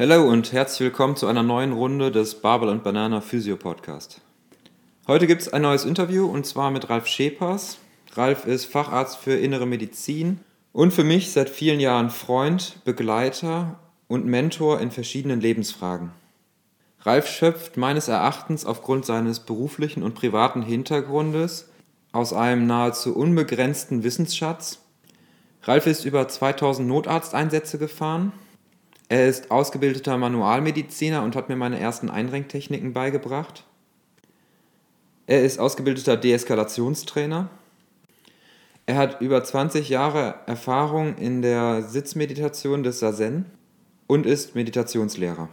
Hallo und herzlich willkommen zu einer neuen Runde des Barbel und Banana Physio Podcast. Heute gibt es ein neues Interview und zwar mit Ralf Schepers. Ralf ist Facharzt für Innere Medizin und für mich seit vielen Jahren Freund, Begleiter und Mentor in verschiedenen Lebensfragen. Ralf schöpft meines Erachtens aufgrund seines beruflichen und privaten Hintergrundes aus einem nahezu unbegrenzten Wissensschatz. Ralf ist über 2000 Notarzteinsätze gefahren, er ist ausgebildeter Manualmediziner und hat mir meine ersten Einrenktechniken beigebracht. Er ist ausgebildeter Deeskalationstrainer. Er hat über 20 Jahre Erfahrung in der Sitzmeditation des Sazen und ist Meditationslehrer.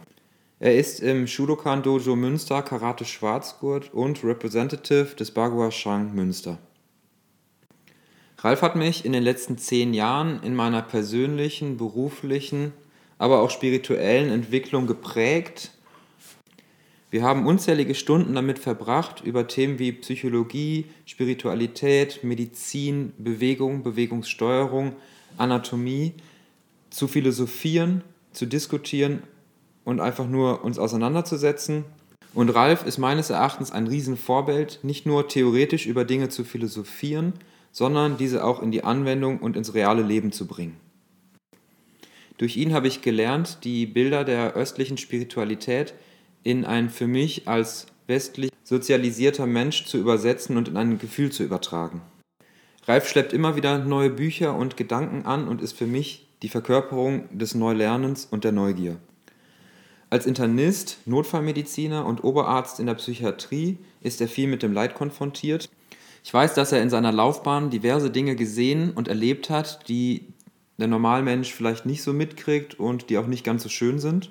Er ist im Shudokan Dojo Münster Karate Schwarzgurt und Representative des Bagua Shang Münster. Ralf hat mich in den letzten zehn Jahren in meiner persönlichen, beruflichen aber auch spirituellen Entwicklung geprägt. Wir haben unzählige Stunden damit verbracht, über Themen wie Psychologie, Spiritualität, Medizin, Bewegung, Bewegungssteuerung, Anatomie zu philosophieren, zu diskutieren und einfach nur uns auseinanderzusetzen. Und Ralf ist meines Erachtens ein Riesenvorbild, nicht nur theoretisch über Dinge zu philosophieren, sondern diese auch in die Anwendung und ins reale Leben zu bringen. Durch ihn habe ich gelernt, die Bilder der östlichen Spiritualität in ein für mich als westlich sozialisierter Mensch zu übersetzen und in ein Gefühl zu übertragen. Ralf schleppt immer wieder neue Bücher und Gedanken an und ist für mich die Verkörperung des Neulernens und der Neugier. Als Internist, Notfallmediziner und Oberarzt in der Psychiatrie ist er viel mit dem Leid konfrontiert. Ich weiß, dass er in seiner Laufbahn diverse Dinge gesehen und erlebt hat, die der Normalmensch vielleicht nicht so mitkriegt und die auch nicht ganz so schön sind.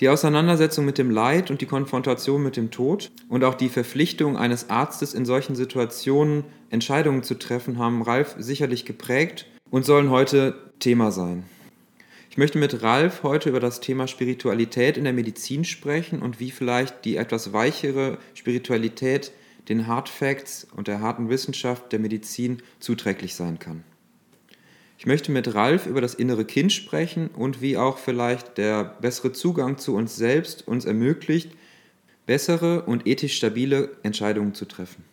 Die Auseinandersetzung mit dem Leid und die Konfrontation mit dem Tod und auch die Verpflichtung eines Arztes in solchen Situationen Entscheidungen zu treffen haben Ralf sicherlich geprägt und sollen heute Thema sein. Ich möchte mit Ralf heute über das Thema Spiritualität in der Medizin sprechen und wie vielleicht die etwas weichere Spiritualität den Hard Facts und der harten Wissenschaft der Medizin zuträglich sein kann. Ich möchte mit Ralf über das innere Kind sprechen und wie auch vielleicht der bessere Zugang zu uns selbst uns ermöglicht, bessere und ethisch stabile Entscheidungen zu treffen.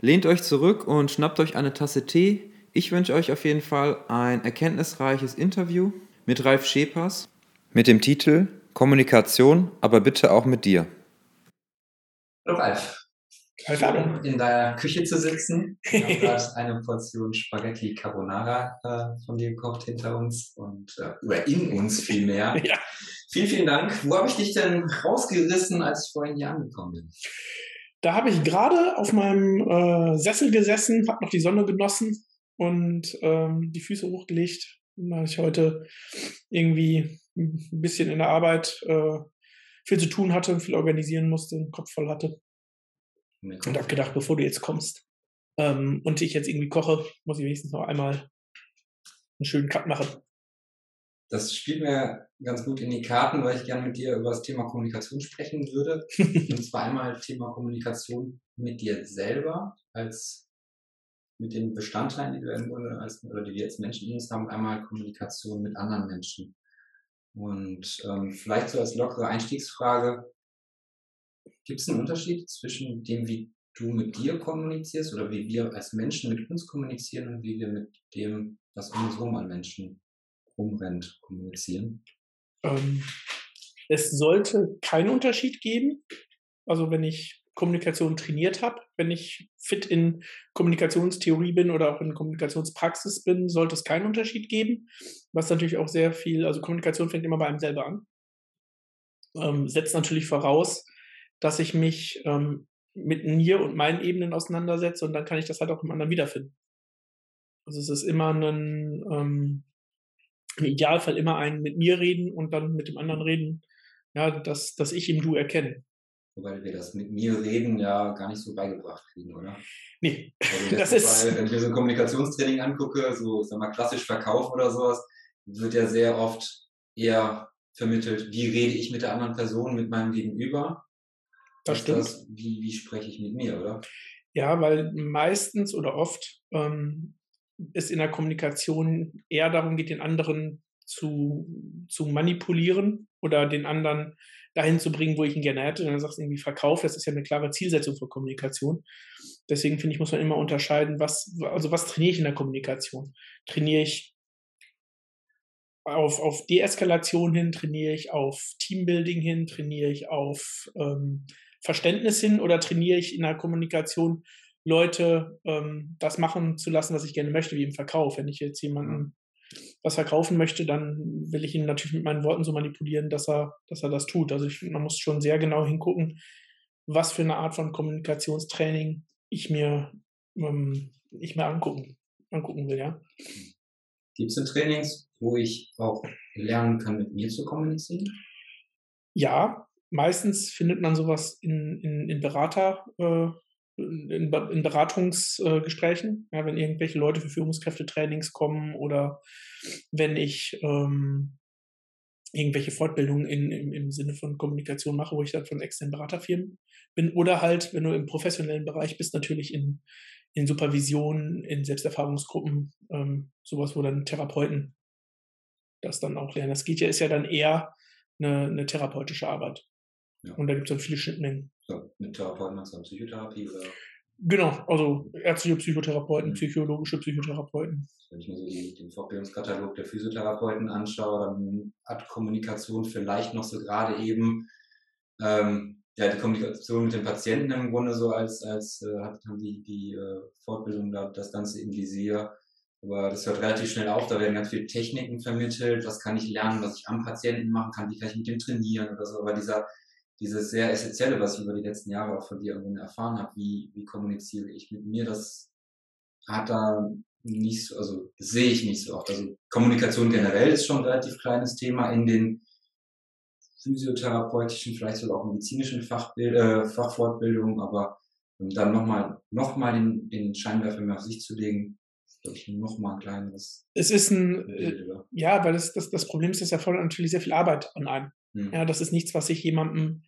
Lehnt euch zurück und schnappt euch eine Tasse Tee. Ich wünsche euch auf jeden Fall ein erkenntnisreiches Interview mit Ralf Schepers mit dem Titel Kommunikation, aber bitte auch mit dir. Hallo Ralf. Schön, in deiner Küche zu sitzen. Ich habe gerade eine Portion Spaghetti Carbonara äh, von dir gekocht hinter uns und äh, oder in uns vielmehr. ja. Vielen, vielen Dank. Wo habe ich dich denn rausgerissen, als ich vorhin hier angekommen bin? Da habe ich gerade auf meinem äh, Sessel gesessen, habe noch die Sonne genossen und ähm, die Füße hochgelegt, weil ich heute irgendwie ein bisschen in der Arbeit äh, viel zu tun hatte, viel organisieren musste, den Kopf voll hatte. Und habe gedacht, bevor du jetzt kommst ähm, und ich jetzt irgendwie koche, muss ich wenigstens noch einmal einen schönen Cut machen. Das spielt mir ganz gut in die Karten, weil ich gerne mit dir über das Thema Kommunikation sprechen würde. und zwar einmal Thema Kommunikation mit dir selber als mit den Bestandteilen, die wir im Grunde als, oder die wir als Menschen in uns haben, einmal Kommunikation mit anderen Menschen. Und ähm, vielleicht so als lockere Einstiegsfrage, Gibt es einen Unterschied zwischen dem, wie du mit dir kommunizierst oder wie wir als Menschen mit uns kommunizieren und wie wir mit dem, was um uns herum an Menschen rumrennt, kommunizieren? Ähm, es sollte keinen Unterschied geben. Also wenn ich Kommunikation trainiert habe, wenn ich fit in Kommunikationstheorie bin oder auch in Kommunikationspraxis bin, sollte es keinen Unterschied geben. Was natürlich auch sehr viel, also Kommunikation fängt immer bei einem selber an. Ähm, setzt natürlich voraus, dass ich mich ähm, mit mir und meinen Ebenen auseinandersetze und dann kann ich das halt auch im anderen wiederfinden. Also es ist immer ein, ähm, im Idealfall immer ein mit mir reden und dann mit dem anderen reden, ja, dass, dass ich im Du erkenne. Wobei wir das mit mir reden ja gar nicht so beigebracht kriegen, oder? Nee, Also das ist- Fall, wenn ich mir so ein Kommunikationstraining angucke, so sag mal klassisch Verkauf oder sowas, wird ja sehr oft eher vermittelt, wie rede ich mit der anderen Person, mit meinem Gegenüber. Das stimmt. Das, wie, wie spreche ich mit mir, oder? Ja, weil meistens oder oft ähm, es in der Kommunikation eher darum geht, den anderen zu, zu manipulieren oder den anderen dahin zu bringen, wo ich ihn gerne hätte. Und dann sagst du irgendwie Verkauf, das ist ja eine klare Zielsetzung für Kommunikation. Deswegen finde ich, muss man immer unterscheiden, was, also was trainiere ich in der Kommunikation? Trainiere ich auf, auf Deeskalation hin, trainiere ich auf Teambuilding hin, trainiere ich auf ähm, Verständnis hin oder trainiere ich in der Kommunikation Leute ähm, das machen zu lassen, was ich gerne möchte, wie im Verkauf. Wenn ich jetzt jemanden was verkaufen möchte, dann will ich ihn natürlich mit meinen Worten so manipulieren, dass er, dass er das tut. Also ich man muss schon sehr genau hingucken, was für eine Art von Kommunikationstraining ich mir, ähm, ich mir angucken, angucken will, ja. Gibt es denn Trainings, wo ich auch lernen kann, mit mir zu kommunizieren? Ja, meistens findet man sowas in, in, in Berater, äh, in, in Beratungsgesprächen, ja, wenn irgendwelche Leute für Führungskräftetrainings kommen oder wenn ich ähm, irgendwelche Fortbildungen in, im, im Sinne von Kommunikation mache, wo ich dann von externen Beraterfirmen bin. Oder halt, wenn du im professionellen Bereich bist, natürlich in, in Supervision, in Selbsterfahrungsgruppen, ähm, sowas, wo dann Therapeuten das dann auch lernen. Das geht ja, ist ja dann eher eine, eine therapeutische Arbeit. Ja. Und da gibt es dann viele Schnittmengen. So, mit Therapeuten, also Psychotherapie oder Genau, also ärztliche Psychotherapeuten, Mhm. psychologische Psychotherapeuten. wenn ich mir so die, den Fortbildungskatalog der Physiotherapeuten anschaue, dann hat Kommunikation vielleicht noch so gerade eben ähm, ja, die Kommunikation mit den Patienten im Grunde so als, als äh, hat, haben die, die äh, Fortbildung da das Ganze im Visier. Aber das hört relativ schnell auf, da werden ganz viele Techniken vermittelt, was kann ich lernen, was ich am Patienten machen kann, wie kann ich mit dem trainieren oder so. Aber dieser, dieses sehr Essentielle, was ich über die letzten Jahre auch von dir erfahren habe, wie, wie kommuniziere ich mit mir, das hat da nicht so, also das sehe ich nicht so oft. Also Kommunikation generell ist schon ein relativ kleines Thema in den physiotherapeutischen, vielleicht sogar auch medizinischen Fachbild, äh, Fachfortbildungen, aber um dann nochmal noch mal den, den Scheinwerfer mehr auf sich zu legen, glaube ich, nochmal ein kleineres Es ist ein, Bild, ja, weil das, das, das Problem ist, das erfordert natürlich sehr viel Arbeit an einem. Hm. Ja, das ist nichts, was ich jemandem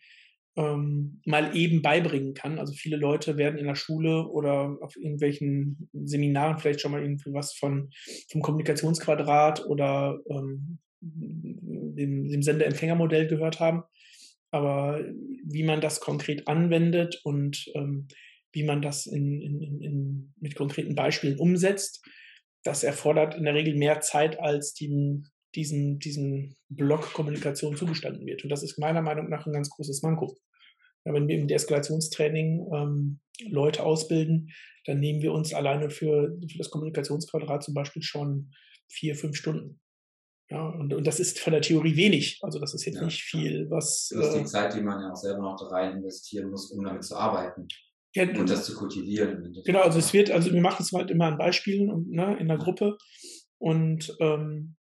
ähm, mal eben beibringen kann. Also viele Leute werden in der Schule oder auf irgendwelchen Seminaren vielleicht schon mal irgendwie was von vom Kommunikationsquadrat oder ähm, dem, dem Sender-Empfänger-Modell gehört haben. Aber wie man das konkret anwendet und ähm, wie man das in, in, in, mit konkreten Beispielen umsetzt, das erfordert in der Regel mehr Zeit, als die, diesem, diesem Block Kommunikation zugestanden wird. Und das ist meiner Meinung nach ein ganz großes Manko. Ja, wenn wir im Deeskalationstraining ähm, Leute ausbilden, dann nehmen wir uns alleine für, für das Kommunikationsquadrat zum Beispiel schon vier, fünf Stunden. Ja, und, und das ist von der Theorie wenig. Also das ist jetzt Ja. nicht viel, was. Das ist Äh, die Zeit, die man ja auch selber noch da rein investieren muss, um damit zu arbeiten ja, und das zu kultivieren. Genau, also es wird, also wir machen es halt immer an Beispielen und ne, in der Gruppe. Und ähm,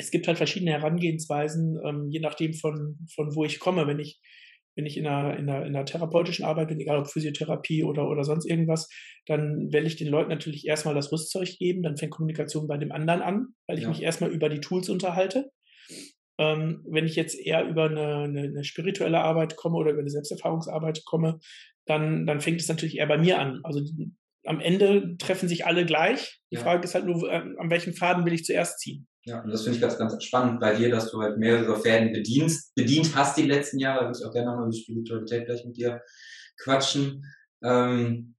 es gibt halt verschiedene Herangehensweisen, ähm, je nachdem von, von wo ich komme. Wenn ich, wenn ich in einer, in, einer, in einer therapeutischen Arbeit bin, egal ob Physiotherapie oder, oder sonst irgendwas, dann will ich den Leuten natürlich erstmal das Rüstzeug geben, dann fängt Kommunikation bei dem anderen an, weil ich Ja. mich erstmal über die Tools unterhalte. Ähm, wenn ich jetzt eher über eine, eine, eine spirituelle Arbeit komme oder über eine Selbsterfahrungsarbeit komme, dann, dann fängt es natürlich eher bei mir an. Also die, am Ende treffen sich alle gleich. Die Ja. Frage ist halt nur, äh, an welchem Faden will ich zuerst ziehen? Ja, und das finde ich ganz, ganz spannend bei dir, dass du halt mehrere Fäden bedienst, bedient hast die letzten Jahre. Da würde ich auch gerne nochmal über Spiritualität gleich mit dir quatschen. Ähm,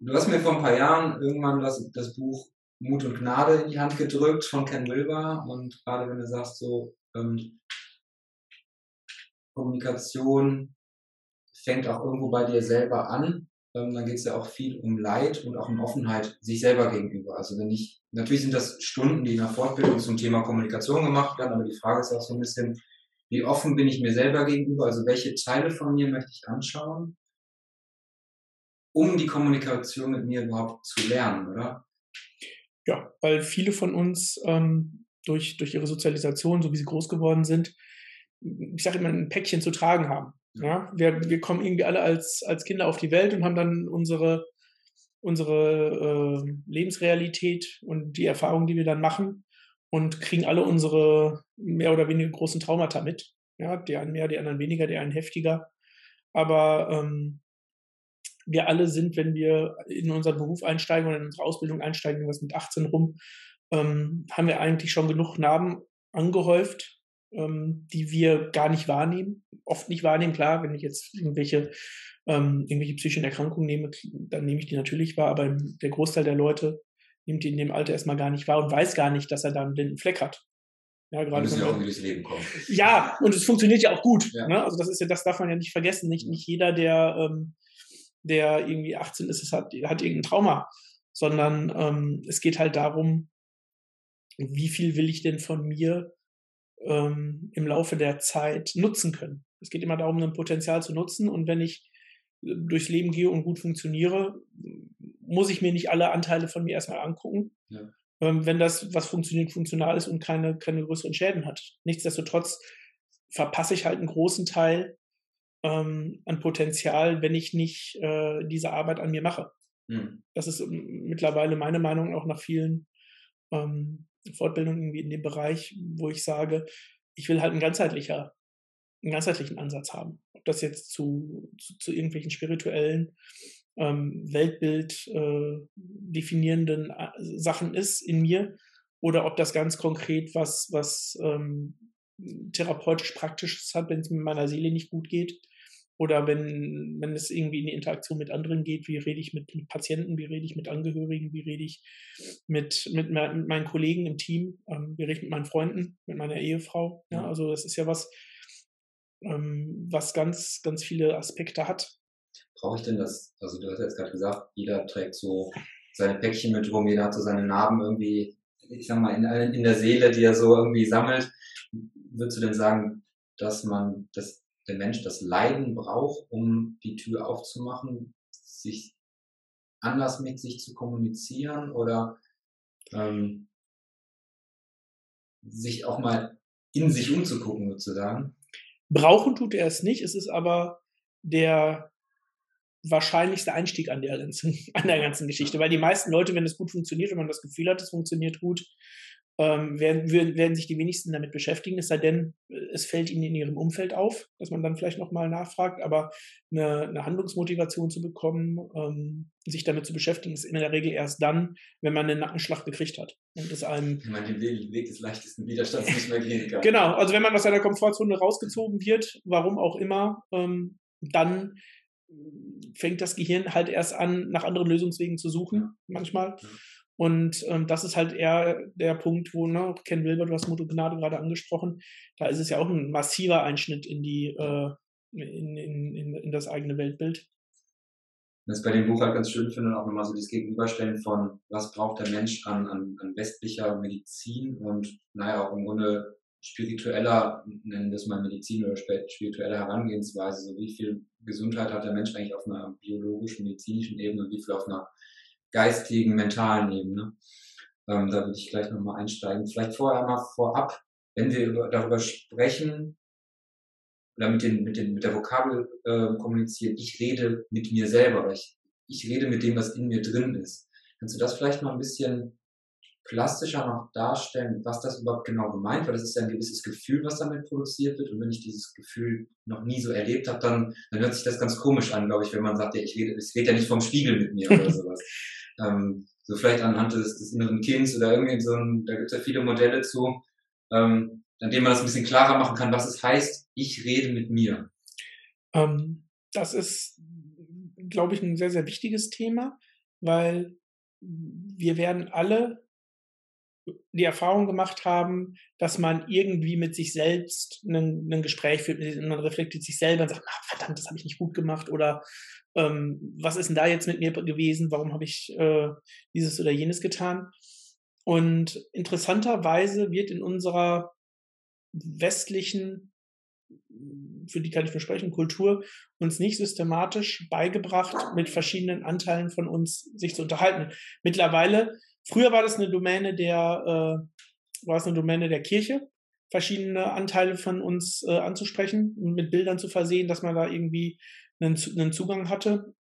du hast mir vor ein paar Jahren irgendwann das, das Buch Mut und Gnade in die Hand gedrückt von Ken Wilber. Und gerade wenn du sagst, so ähm, Kommunikation fängt auch irgendwo bei dir selber an, ähm, dann geht es ja auch viel um Leid und auch um Offenheit sich selber gegenüber. Also wenn ich, natürlich sind das Stunden, die in der Fortbildung zum Thema Kommunikation gemacht werden, aber die Frage ist auch so ein bisschen, wie offen bin ich mir selber gegenüber, also welche Teile von mir möchte ich anschauen, um die Kommunikation mit mir überhaupt zu lernen, oder? Ja, weil viele von uns ähm, durch, durch ihre Sozialisation, so wie sie groß geworden sind, ich sage immer, ein Päckchen zu tragen haben. Ja, wir, wir kommen irgendwie alle als, als Kinder auf die Welt und haben dann unsere, unsere äh, Lebensrealität und die Erfahrungen, die wir dann machen und kriegen alle unsere mehr oder weniger großen Traumata mit. Ja, die einen mehr, die anderen weniger, die einen heftiger. Aber ähm, wir alle sind, wenn wir in unseren Beruf einsteigen oder in unsere Ausbildung einsteigen, was mit 18 rum, ähm, haben wir eigentlich schon genug Narben angehäuft, ähm, die wir gar nicht wahrnehmen, oft nicht wahrnehmen. Klar, wenn ich jetzt irgendwelche, ähm, irgendwelche psychischen Erkrankungen nehme, dann nehme ich die natürlich wahr, aber der Großteil der Leute nimmt die in dem Alter erstmal gar nicht wahr und weiß gar nicht, dass er da einen blinden Fleck hat. Ja, gerade müssen ja auch durchs Leben kommen. Ja, und es funktioniert ja auch gut. Ja. Ne? Also das ist ja, das darf man ja nicht vergessen. Nicht, nicht jeder, der, ähm, der irgendwie 18 ist, hat, hat irgendein Trauma, sondern ähm, es geht halt darum, wie viel will ich denn von mir ähm, im Laufe der Zeit nutzen können. Es geht immer darum, ein Potenzial zu nutzen und wenn ich äh, durchs Leben gehe und gut funktioniere, muss ich mir nicht alle Anteile von mir erstmal angucken. Ja. Ähm, wenn das, was funktioniert, funktional ist und keine, keine größeren Schäden hat. Nichtsdestotrotz verpasse ich halt einen großen Teil ähm, an Potenzial, wenn ich nicht äh, diese Arbeit an mir mache. Mhm. Das ist ähm, mittlerweile meine Meinung auch nach vielen ähm, Fortbildung irgendwie in dem Bereich, wo ich sage, ich will halt ein ganzheitlicher, einen ganzheitlichen Ansatz haben. Ob das jetzt zu, zu, zu irgendwelchen spirituellen ähm, Weltbild äh, definierenden äh, Sachen ist in mir oder ob das ganz konkret was, was ähm, therapeutisch praktisches hat, wenn es mit meiner Seele nicht gut geht oder wenn, wenn es irgendwie in die Interaktion mit anderen geht, wie rede ich mit, mit Patienten, wie rede ich mit Angehörigen, wie rede ich mit, mit, mit meinen Kollegen im Team, ähm, wie rede ich mit meinen Freunden, mit meiner Ehefrau. Ja, also das ist ja was, ähm, was ganz, ganz viele Aspekte hat. Brauche ich denn das, also du hast jetzt gerade gesagt, jeder trägt so seine Päckchen mit rum, jeder hat so seine Narben irgendwie, ich sag mal, in, in der Seele, die er so irgendwie sammelt. Würdest du denn sagen, dass man, dass der Mensch das Leiden braucht, um die Tür aufzumachen, sich anders mit sich zu kommunizieren oder ähm, sich auch mal in sich umzugucken sozusagen. Brauchen tut er es nicht, es ist aber der wahrscheinlichste Einstieg an der, ganzen, an der ganzen Geschichte, weil die meisten Leute, wenn es gut funktioniert, wenn man das Gefühl hat, es funktioniert gut, ähm, werden, werden sich die wenigsten damit beschäftigen, es sei denn, es fällt ihnen in ihrem Umfeld auf, dass man dann vielleicht nochmal nachfragt, aber eine, eine Handlungsmotivation zu bekommen, ähm, sich damit zu beschäftigen, ist in der Regel erst dann, wenn man einen Nackenschlag gekriegt hat. Und es einem. Wenn man den Weg des leichtesten Widerstands nicht mehr gehen kann. Genau, also wenn man aus seiner Komfortzone rausgezogen wird, warum auch immer, ähm, dann fängt das Gehirn halt erst an, nach anderen Lösungswegen zu suchen, manchmal. Ja. Und ähm, das ist halt eher der Punkt, wo, ne, Ken Wilber, du hast Mutter Gnade gerade angesprochen, da ist es ja auch ein massiver Einschnitt in die, äh, in, in, in, in das eigene Weltbild. Das bei dem Buch halt ganz schön finde, auch nochmal so das Gegenüberstellen von, was braucht der Mensch an, an, an westlicher Medizin und, naja, auch im Grunde spiritueller, nennen wir es mal Medizin oder spirituelle Herangehensweise, so wie viel Gesundheit hat der Mensch eigentlich auf einer biologischen, medizinischen Ebene und wie viel auf einer geistigen, mentalen Ebene. Ähm, da würde ich gleich nochmal einsteigen. Vielleicht vorher mal vorab, wenn wir über, darüber sprechen oder mit, den, mit, den, mit der Vokabel äh, kommunizieren, ich rede mit mir selber, ich, ich rede mit dem, was in mir drin ist. Kannst du das vielleicht mal ein bisschen plastischer noch darstellen, was das überhaupt genau gemeint, weil das ist ja ein gewisses Gefühl, was damit produziert wird. Und wenn ich dieses Gefühl noch nie so erlebt habe, dann, dann hört sich das ganz komisch an, glaube ich, wenn man sagt, ja, ich rede, ich rede ja nicht vom Spiegel mit mir oder sowas. Ähm, so vielleicht anhand des, des inneren Kindes oder irgendwie so ein, da gibt es ja viele Modelle zu, ähm, an denen man das ein bisschen klarer machen kann, was es heißt, ich rede mit mir. Ähm, das ist, glaube ich, ein sehr, sehr wichtiges Thema, weil wir werden alle die Erfahrung gemacht haben, dass man irgendwie mit sich selbst ein, Gespräch führt, man reflektiert sich selber und sagt, ach, verdammt, das habe ich nicht gut gemacht oder ähm, was ist denn da jetzt mit mir gewesen, warum habe ich äh, dieses oder jenes getan. Und interessanterweise wird in unserer westlichen für die kann ich versprechen, Kultur, uns nicht systematisch beigebracht, mit verschiedenen Anteilen von uns sich zu unterhalten. Mittlerweile, früher war das eine Domäne der, äh, war es eine Domäne der Kirche, verschiedene Anteile von uns äh, anzusprechen und mit Bildern zu versehen, dass man da irgendwie einen, einen Zugang hatte.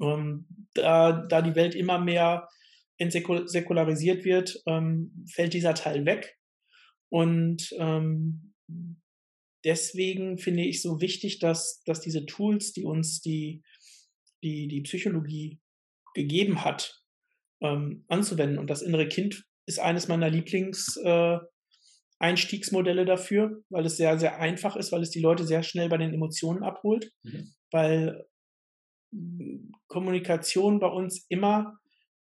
Ähm, da, da die Welt immer mehr entsäkularisiert wird, ähm, fällt dieser Teil weg. Und ähm, deswegen finde ich so wichtig, dass, dass diese Tools, die uns die, die, die Psychologie gegeben hat, ähm, anzuwenden. Und das innere Kind ist eines meiner Lieblings-Einstiegsmodelle äh, dafür, weil es sehr, sehr einfach ist, weil es die Leute sehr schnell bei den Emotionen abholt, mhm. weil hm, Kommunikation bei uns immer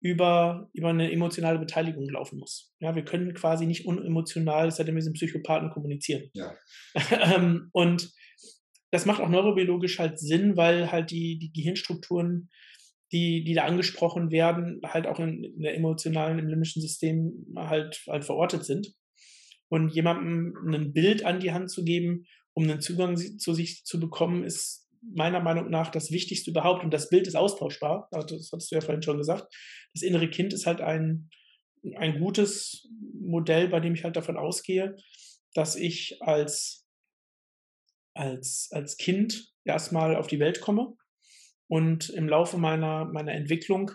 über, über eine emotionale Beteiligung laufen muss. Ja, wir können quasi nicht unemotional, seitdem wir sind Psychopathen, kommunizieren. Ja. Ähm, und das macht auch neurobiologisch halt Sinn, weil halt die, die Gehirnstrukturen, die, die da angesprochen werden, halt auch in, in der emotionalen, im limbischen System halt, halt verortet sind. Und jemandem ein Bild an die Hand zu geben, um einen Zugang zu sich zu bekommen, ist meiner Meinung nach das Wichtigste überhaupt. Und das Bild ist austauschbar. Also das hattest du ja vorhin schon gesagt. Das innere Kind ist halt ein, ein gutes Modell, bei dem ich halt davon ausgehe, dass ich als, als, als Kind erstmal auf die Welt komme und im Laufe meiner, meiner Entwicklung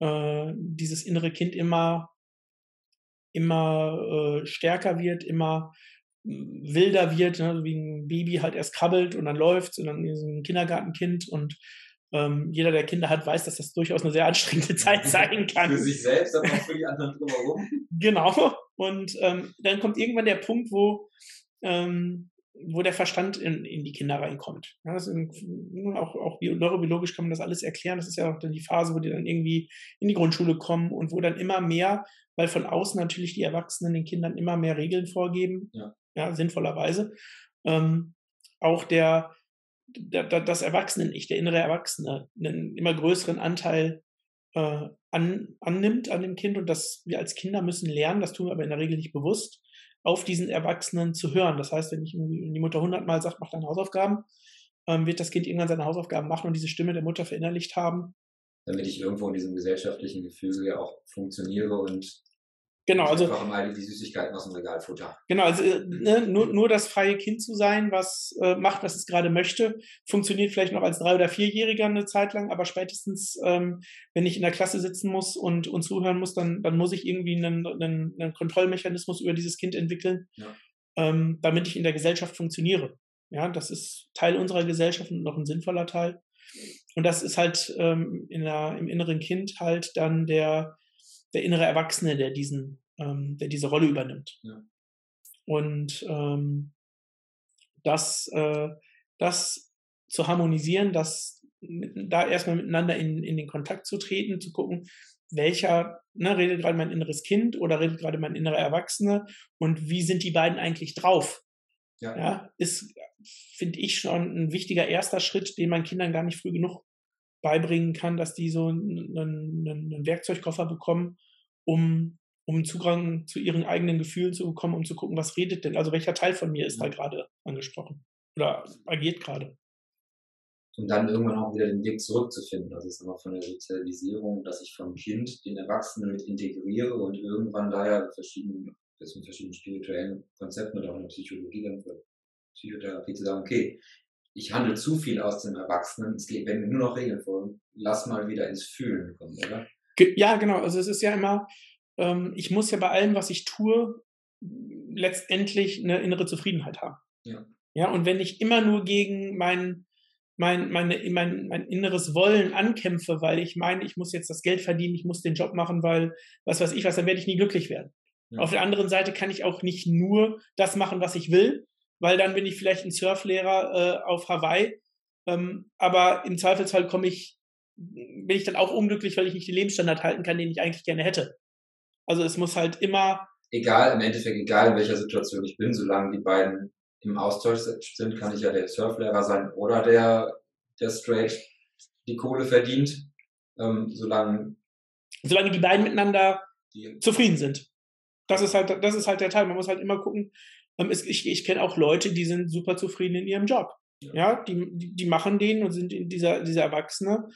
äh, dieses innere Kind immer, immer äh, stärker wird, immer wilder wird, ne, wie ein Baby halt erst krabbelt und dann läuft und dann ist ein Kindergartenkind und ähm, jeder, der Kinder hat, weiß, dass das durchaus eine sehr anstrengende Zeit sein kann. Für sich selbst, aber auch für die anderen drumherum. Genau. Und ähm, dann kommt irgendwann der Punkt, wo, ähm, wo der Verstand in, in die Kinder reinkommt. Ja, in, auch, auch neurobiologisch kann man das alles erklären. Das ist ja auch dann die Phase, wo die dann irgendwie in die Grundschule kommen und wo dann immer mehr, weil von außen natürlich die Erwachsenen den Kindern immer mehr Regeln vorgeben, ja ja, sinnvollerweise. Ähm, auch der, der, das Erwachsenen-Ich, der innere Erwachsene, einen immer größeren Anteil äh, an, annimmt an dem Kind und dass wir als Kinder müssen lernen, das tun wir aber in der Regel nicht bewusst, auf diesen Erwachsenen zu hören. Das heißt, wenn, ich, die Mutter hundertmal sagt, mach deine Hausaufgaben, ähm, wird das Kind irgendwann seine Hausaufgaben machen und diese Stimme der Mutter verinnerlicht haben. Damit ich irgendwo in diesem gesellschaftlichen Gefüge auch funktioniere und Genau, also. Einfach mal die Süßigkeiten aus dem Regal. Genau, also äh, ne, nur, nur das freie Kind zu sein, was äh, macht, was es gerade möchte, funktioniert vielleicht noch als drei- oder vierjähriger eine Zeit lang, aber spätestens, ähm, wenn ich in der Klasse sitzen muss und, und zuhören muss, dann, dann muss ich irgendwie einen, einen, einen Kontrollmechanismus über dieses Kind entwickeln, ja. ähm, damit ich in der Gesellschaft funktioniere. Ja, das ist Teil unserer Gesellschaft und noch ein sinnvoller Teil. Und das ist halt ähm, in der, im inneren Kind halt dann der, der innere Erwachsene, der diesen, ähm, der diese Rolle übernimmt. Ja. Und ähm, das, äh, das zu harmonisieren, das da erstmal miteinander in, in den Kontakt zu treten, zu gucken, welcher, ne, redet gerade mein inneres Kind oder redet gerade mein innerer Erwachsene und wie sind die beiden eigentlich drauf? Ja, ja ist, finde ich, schon ein wichtiger erster Schritt, den man Kindern gar nicht früh genug beibringen kann, dass die so einen, einen, einen Werkzeugkoffer bekommen, um, um Zugang zu ihren eigenen Gefühlen zu bekommen, um zu gucken, was redet denn, also welcher Teil von mir ist da gerade angesprochen oder agiert gerade. Und dann irgendwann auch wieder den Weg zurückzufinden. Das ist immer von der Sozialisierung, dass ich vom Kind den Erwachsenen mit integriere und irgendwann daher verschiedene, das mit verschiedenen spirituellen Konzepten oder auch in der Psychologie dann für Psychotherapie zu sagen, okay, ich handle zu viel aus dem Erwachsenen, es geht, wenn wir nur noch Regeln folgen, lass mal wieder ins Fühlen kommen, oder? Ja, genau. Also es ist ja immer, ähm, ich muss ja bei allem, was ich tue, letztendlich eine innere Zufriedenheit haben. Ja. Ja, und wenn ich immer nur gegen mein, mein, meine, mein, mein inneres Wollen ankämpfe, weil ich meine, ich muss jetzt das Geld verdienen, ich muss den Job machen, weil was weiß ich was, dann werde ich nie glücklich werden. Ja. Auf der anderen Seite kann ich auch nicht nur das machen, was ich will, weil dann bin ich vielleicht ein Surflehrer äh, auf Hawaii. Ähm, aber im Zweifelsfall komme ich bin ich dann auch unglücklich, weil ich nicht den Lebensstandard halten kann, den ich eigentlich gerne hätte. Also es muss halt immer. Egal, im Endeffekt, egal in welcher Situation ich bin, solange die beiden im Austausch sind, kann ich ja der Surflehrer sein oder der, der straight die Kohle verdient, ähm, solange. Solange die beiden miteinander die, zufrieden sind. Das ist halt, das ist halt der Teil. Man muss halt immer gucken, Ähm, es, ich ich kenne auch Leute, die sind super zufrieden in ihrem Job. Ja. Ja, die, die, machen den und sind in dieser, dieser Erwachsene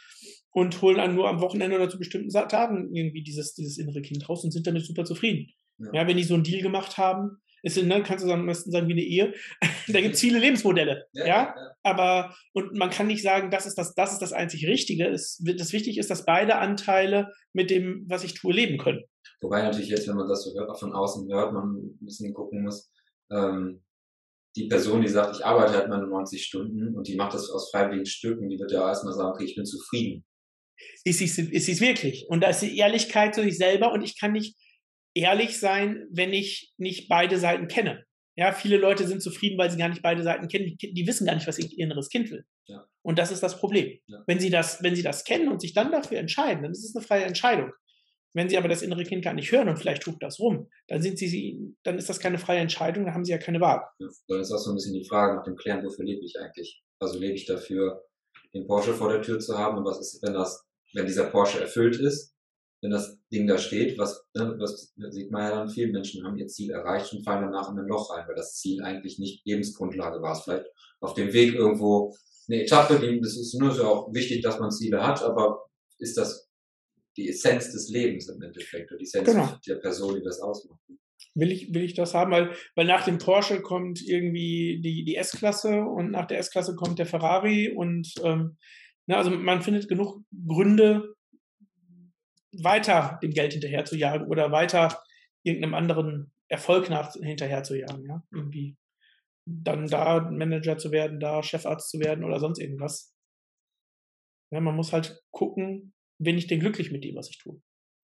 und holen dann nur am Wochenende oder zu bestimmten Tagen irgendwie dieses, dieses innere Kind raus und sind damit super zufrieden. Ja. Ja, wenn die so einen Deal gemacht haben, ist, ne, kannst du sagen, am besten sagen wie eine Ehe, da gibt es viele Lebensmodelle. Ja, aber und man kann nicht sagen, das ist das, das ist das einzig Richtige. Es, das Wichtige ist, dass beide Anteile mit dem, was ich tue, leben können. Wobei natürlich jetzt, wenn man das so hört, von außen hört, man ein bisschen gucken muss, ähm, die Person, die sagt, ich arbeite halt meine 90 Stunden und die macht das aus freiwilligen Stücken, die wird ja erstmal sagen, okay, ich bin zufrieden. Ist sie ist sie's wirklich? Und da ist die Ehrlichkeit zu sich selber und ich kann nicht ehrlich sein, wenn ich nicht beide Seiten kenne. Ja, viele Leute sind zufrieden, weil sie gar nicht beide Seiten kennen. Die, die wissen gar nicht, was ihr inneres Kind will. Ja. Und das ist das Problem. Ja. Wenn sie das, wenn sie das kennen und sich dann dafür entscheiden, dann ist es eine freie Entscheidung. Wenn sie aber das innere Kind gar nicht hören und vielleicht spukt das rum, dann sind sie, sie, dann ist das keine freie Entscheidung, dann haben sie ja keine Wahl. Ja, Dann ist auch so ein bisschen die Frage nach dem Klären, wofür lebe ich eigentlich? Also lebe ich dafür, den Porsche vor der Tür zu haben und was ist, wenn das, wenn dieser Porsche erfüllt ist, wenn das Ding da steht, was, ne, was sieht man ja dann, viele Menschen haben ihr Ziel erreicht und fallen danach in ein Loch rein, weil das Ziel eigentlich nicht Lebensgrundlage war. Es vielleicht auf dem Weg irgendwo eine Etappe, die, das ist nur so auch wichtig, dass man Ziele hat, aber ist das die Essenz des Lebens im Endeffekt oder die Essenz Genau. der Person, die das ausmacht? Will ich, will ich das haben? Weil, weil nach dem Porsche kommt irgendwie die, die S-Klasse und nach der S-Klasse kommt der Ferrari und ähm, ne, also man findet genug Gründe, weiter dem Geld hinterher zu jagen oder weiter irgendeinem anderen Erfolg nach, hinterher zu jagen, ja. Irgendwie dann da Manager zu werden, da Chefarzt zu werden oder sonst irgendwas. Ja, man muss halt gucken, bin ich denn glücklich mit dem, was ich tue.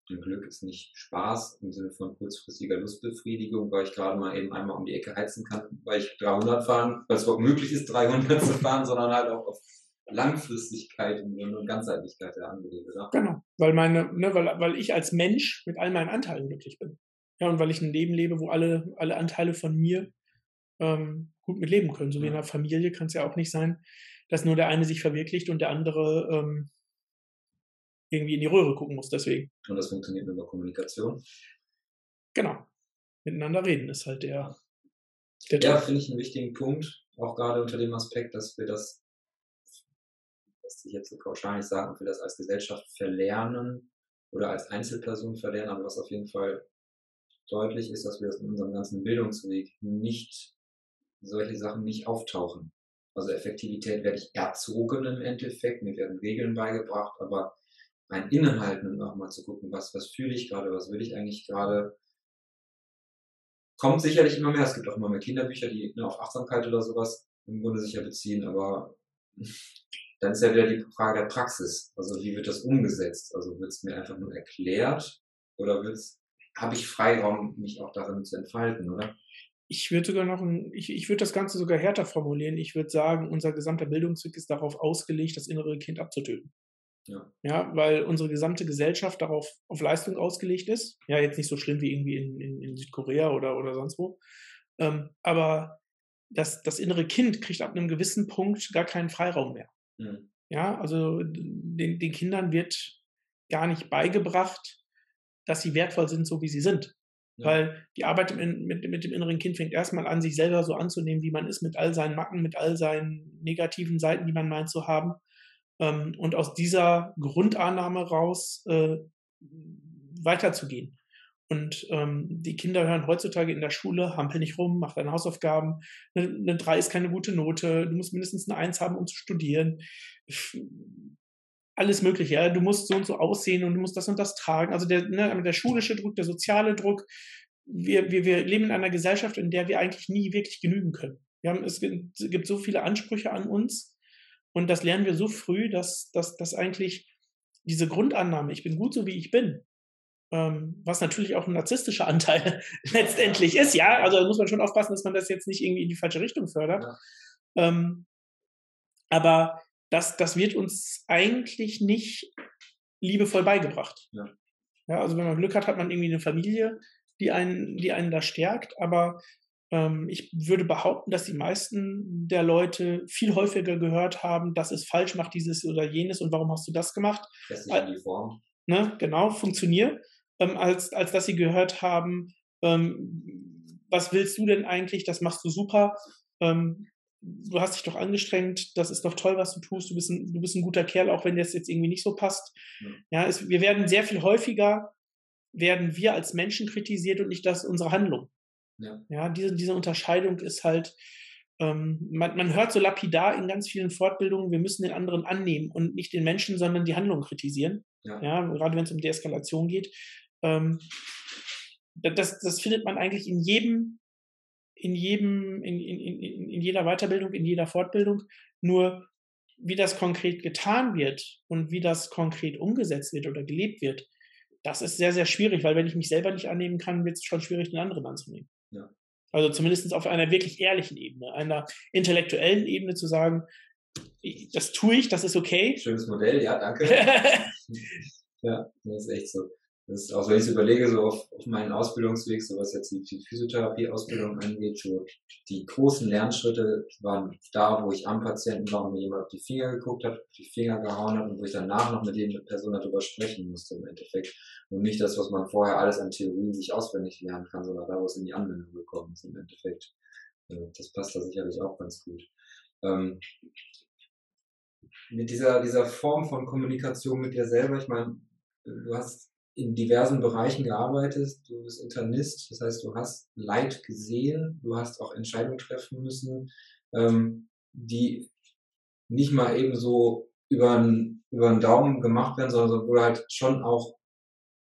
Ein Glück ist nicht Spaß im Sinne von kurzfristiger Lustbefriedigung, weil ich gerade mal eben einmal um die Ecke heizen kann, weil ich 300 fahren, weil es überhaupt möglich ist, 300 zu fahren, sondern halt auch auf Langfristigkeit und und Ganzheitlichkeit der Angelegenheit. Genau, weil meine, ne, weil, weil ich als Mensch mit all meinen Anteilen glücklich bin. Ja, und weil ich ein Leben lebe, wo alle, alle Anteile von mir ähm, gut mit leben können. So wie in einer Familie kann es ja auch nicht sein, dass nur der eine sich verwirklicht und der andere ähm, irgendwie in die Röhre gucken muss. Deswegen, Und das funktioniert nur über Kommunikation. genau, miteinander reden ist halt der, der Ja, finde ich einen wichtigen Punkt, auch gerade unter dem Aspekt, dass wir das, lässt sich jetzt so pauschal nicht sagen, ob wir das als Gesellschaft verlernen oder als Einzelperson verlernen, aber was auf jeden Fall deutlich ist, dass wir das in unserem ganzen Bildungsweg nicht, solche Sachen nicht auftauchen. Also Effektivität werde ich erzogen im Endeffekt, mir werden Regeln beigebracht, aber ein Innenhalten und auch mal zu gucken, was, was fühle ich gerade, was will ich eigentlich gerade, kommt sicherlich immer mehr. Es gibt auch immer mehr Kinderbücher, die ne, auf Achtsamkeit oder sowas im Grunde sicher beziehen, aber dann ist ja wieder die Frage der Praxis. Also wie wird das umgesetzt? Also wird es mir einfach nur erklärt oder wird's, habe ich Freiraum, mich auch darin zu entfalten, oder? Ich würde sogar noch, ein, ich, ich würde das Ganze sogar härter formulieren. Ich würde sagen, unser gesamter Bildungsweg ist darauf ausgelegt, das innere Kind abzutöten. Ja. Ja, weil unsere gesamte Gesellschaft darauf auf Leistung ausgelegt ist. Ja, jetzt nicht so schlimm wie irgendwie in, in, in Südkorea oder, oder sonst wo. Ähm, aber das, das innere Kind kriegt ab einem gewissen Punkt gar keinen Freiraum mehr. Hm. Ja, also den, den Kindern wird gar nicht beigebracht, dass sie wertvoll sind, so wie sie sind. Ja. Weil die Arbeit mit, mit dem inneren Kind fängt erstmal an, sich selber so anzunehmen, wie man ist, mit all seinen Macken, mit all seinen negativen Seiten, die man meint zu haben. Ähm, und aus dieser Grundannahme raus äh, weiterzugehen. Und ähm, die Kinder hören heutzutage in der Schule, hampel nicht rum, mach deine Hausaufgaben. Eine, eine 3 ist keine gute Note, du musst mindestens eine 1 haben, um zu studieren. Alles Mögliche, ja. Du musst so und so aussehen und du musst das und das tragen. Also der, ne, der schulische Druck, der soziale Druck. Wir, wir, wir leben in einer Gesellschaft, in der wir eigentlich nie wirklich genügen können. Wir haben, es gibt, es gibt so viele Ansprüche an uns und das lernen wir so früh, dass, dass, dass eigentlich diese Grundannahme, ich bin gut so wie ich bin, ähm, was natürlich auch ein narzisstischer Anteil letztendlich ist, ja. Also da muss man schon aufpassen, dass man das jetzt nicht irgendwie in die falsche Richtung fördert. Ja. Ähm, aber das, das wird uns eigentlich nicht liebevoll beigebracht. Ja. ja. Also wenn man Glück hat, hat man irgendwie eine Familie, die einen, die einen da stärkt, aber ich würde behaupten, dass die meisten der Leute viel häufiger gehört haben, das ist falsch, mach dieses oder jenes und warum hast du das gemacht? Lässt sich in die Form. ne, genau, funktioniert, ähm, als, als dass sie gehört haben, ähm, was willst du denn eigentlich? Das machst du super. Ähm, du hast dich doch angestrengt, das ist doch toll, was du tust, du bist ein, du bist ein guter Kerl, auch wenn das jetzt irgendwie nicht so passt. Ja, ja es, wir werden sehr viel häufiger, werden wir als Menschen kritisiert und nicht das unsere Handlung. Ja, ja diese, diese Unterscheidung ist halt, ähm, man, man hört so lapidar in ganz vielen Fortbildungen, wir müssen den anderen annehmen und nicht den Menschen, sondern die Handlung kritisieren. Ja, ja gerade wenn es um Deeskalation geht. Ähm, das, das findet man eigentlich in jedem in jedem, in, in, in, in jeder Weiterbildung, in jeder Fortbildung. Nur wie das konkret getan wird und wie das konkret umgesetzt wird oder gelebt wird, das ist sehr, sehr schwierig, weil wenn ich mich selber nicht annehmen kann, wird es schon schwierig, den anderen anzunehmen. Ja. Also zumindest auf einer wirklich ehrlichen Ebene, einer intellektuellen Ebene zu sagen, das tue ich, das ist okay. Schönes Modell, ja, danke. ja, das ist echt so. Das ist auch, wenn ich es überlege, so auf, auf meinen Ausbildungsweg, so was jetzt die, die Physiotherapie-Ausbildung angeht, so die großen Lernschritte waren da, wo ich am Patienten war und mir jemand auf die Finger geguckt hat, auf die Finger gehauen hat und wo ich danach noch mit der Person darüber sprechen musste im Endeffekt. Und nicht das, was man vorher alles an Theorien sich auswendig lernen kann, sondern da, wo es in die Anwendung gekommen ist im Endeffekt. Das passt da sicherlich auch ganz gut. Ähm, mit dieser, dieser Form von Kommunikation mit dir selber, ich meine, du hast in diversen Bereichen gearbeitet. Du bist Internist, das heißt, du hast Leid gesehen, du hast auch Entscheidungen treffen müssen, ähm, die nicht mal eben so über einen, über Daumen gemacht werden, sondern wo du halt schon auch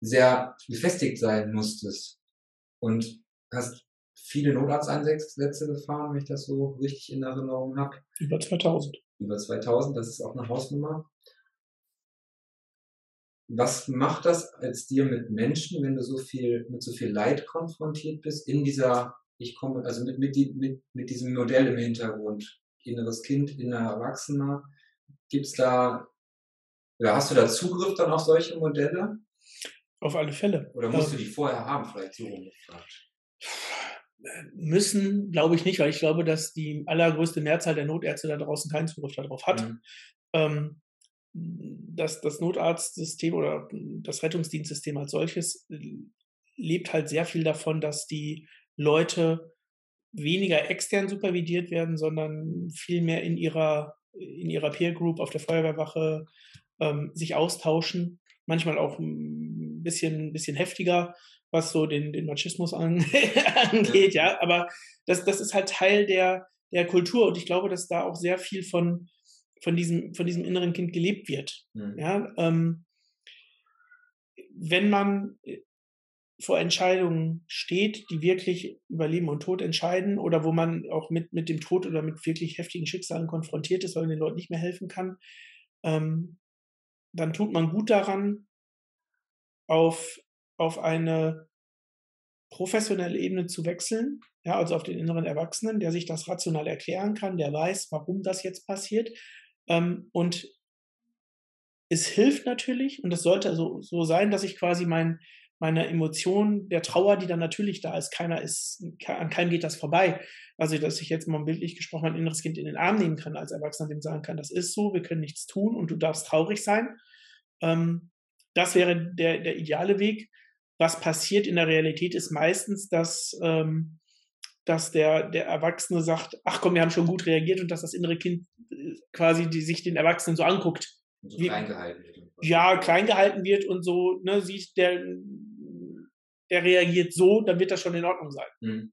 sehr gefestigt sein musstest. Und hast viele Notarzteinsätze gefahren, wenn ich das so richtig in Erinnerung habe. Über 2000. Über 2000, das ist auch eine Hausnummer was macht das als dir mit Menschen, wenn du so viel, mit so viel Leid konfrontiert bist, in dieser, ich komme, also mit, mit, mit, mit diesem Modell im Hintergrund, inneres Kind, innerer Erwachsener, gibt's da, oder hast du da Zugriff dann auf solche Modelle? Auf alle Fälle. Oder musst du die vorher haben, vielleicht so rumgefragt? Müssen, glaube ich nicht, weil ich glaube, dass die allergrößte Mehrzahl der Notärzte da draußen keinen Zugriff darauf hat. Mhm. Ähm, das, das Notarztsystem oder das Rettungsdienstsystem als solches lebt halt sehr viel davon, dass die Leute weniger extern supervidiert werden, sondern viel mehr in ihrer, in ihrer Peer Group auf der Feuerwehrwache ähm, sich austauschen. Manchmal auch ein bisschen, bisschen heftiger, was so den, den Machismus an, angeht, ja. Aber das, das ist halt Teil der, der Kultur und ich glaube, dass da auch sehr viel von, von diesem, von diesem inneren Kind gelebt wird. Mhm. Ja, ähm, wenn man äh, vor Entscheidungen steht, die wirklich über Leben und Tod entscheiden oder wo man auch mit, mit dem Tod oder mit wirklich heftigen Schicksalen konfrontiert ist, weil man den Leuten nicht mehr helfen kann, ähm, dann tut man gut daran, auf, auf eine professionelle Ebene zu wechseln, ja, also auf den inneren Erwachsenen, der sich das rational erklären kann, der weiß, warum das jetzt passiert, ähm, und es hilft natürlich, und das sollte so, so sein, dass ich quasi mein, meine Emotion der Trauer, die dann natürlich da ist, keiner ist, an keinem geht das vorbei. Also, dass ich jetzt mal bildlich gesprochen mein inneres Kind in den Arm nehmen kann als Erwachsener, dem sagen kann, das ist so, wir können nichts tun und du darfst traurig sein. Ähm, das wäre der, der ideale Weg. Was passiert in der Realität ist meistens, dass ähm, dass der, der Erwachsene sagt, ach komm, wir haben schon gut reagiert und dass das innere Kind äh, quasi die, sich den Erwachsenen so anguckt. So wie, klein gehalten wird. Ja, klein gehalten wird und so, ne, sieht, der, der reagiert so, dann wird das schon in Ordnung sein. Mhm.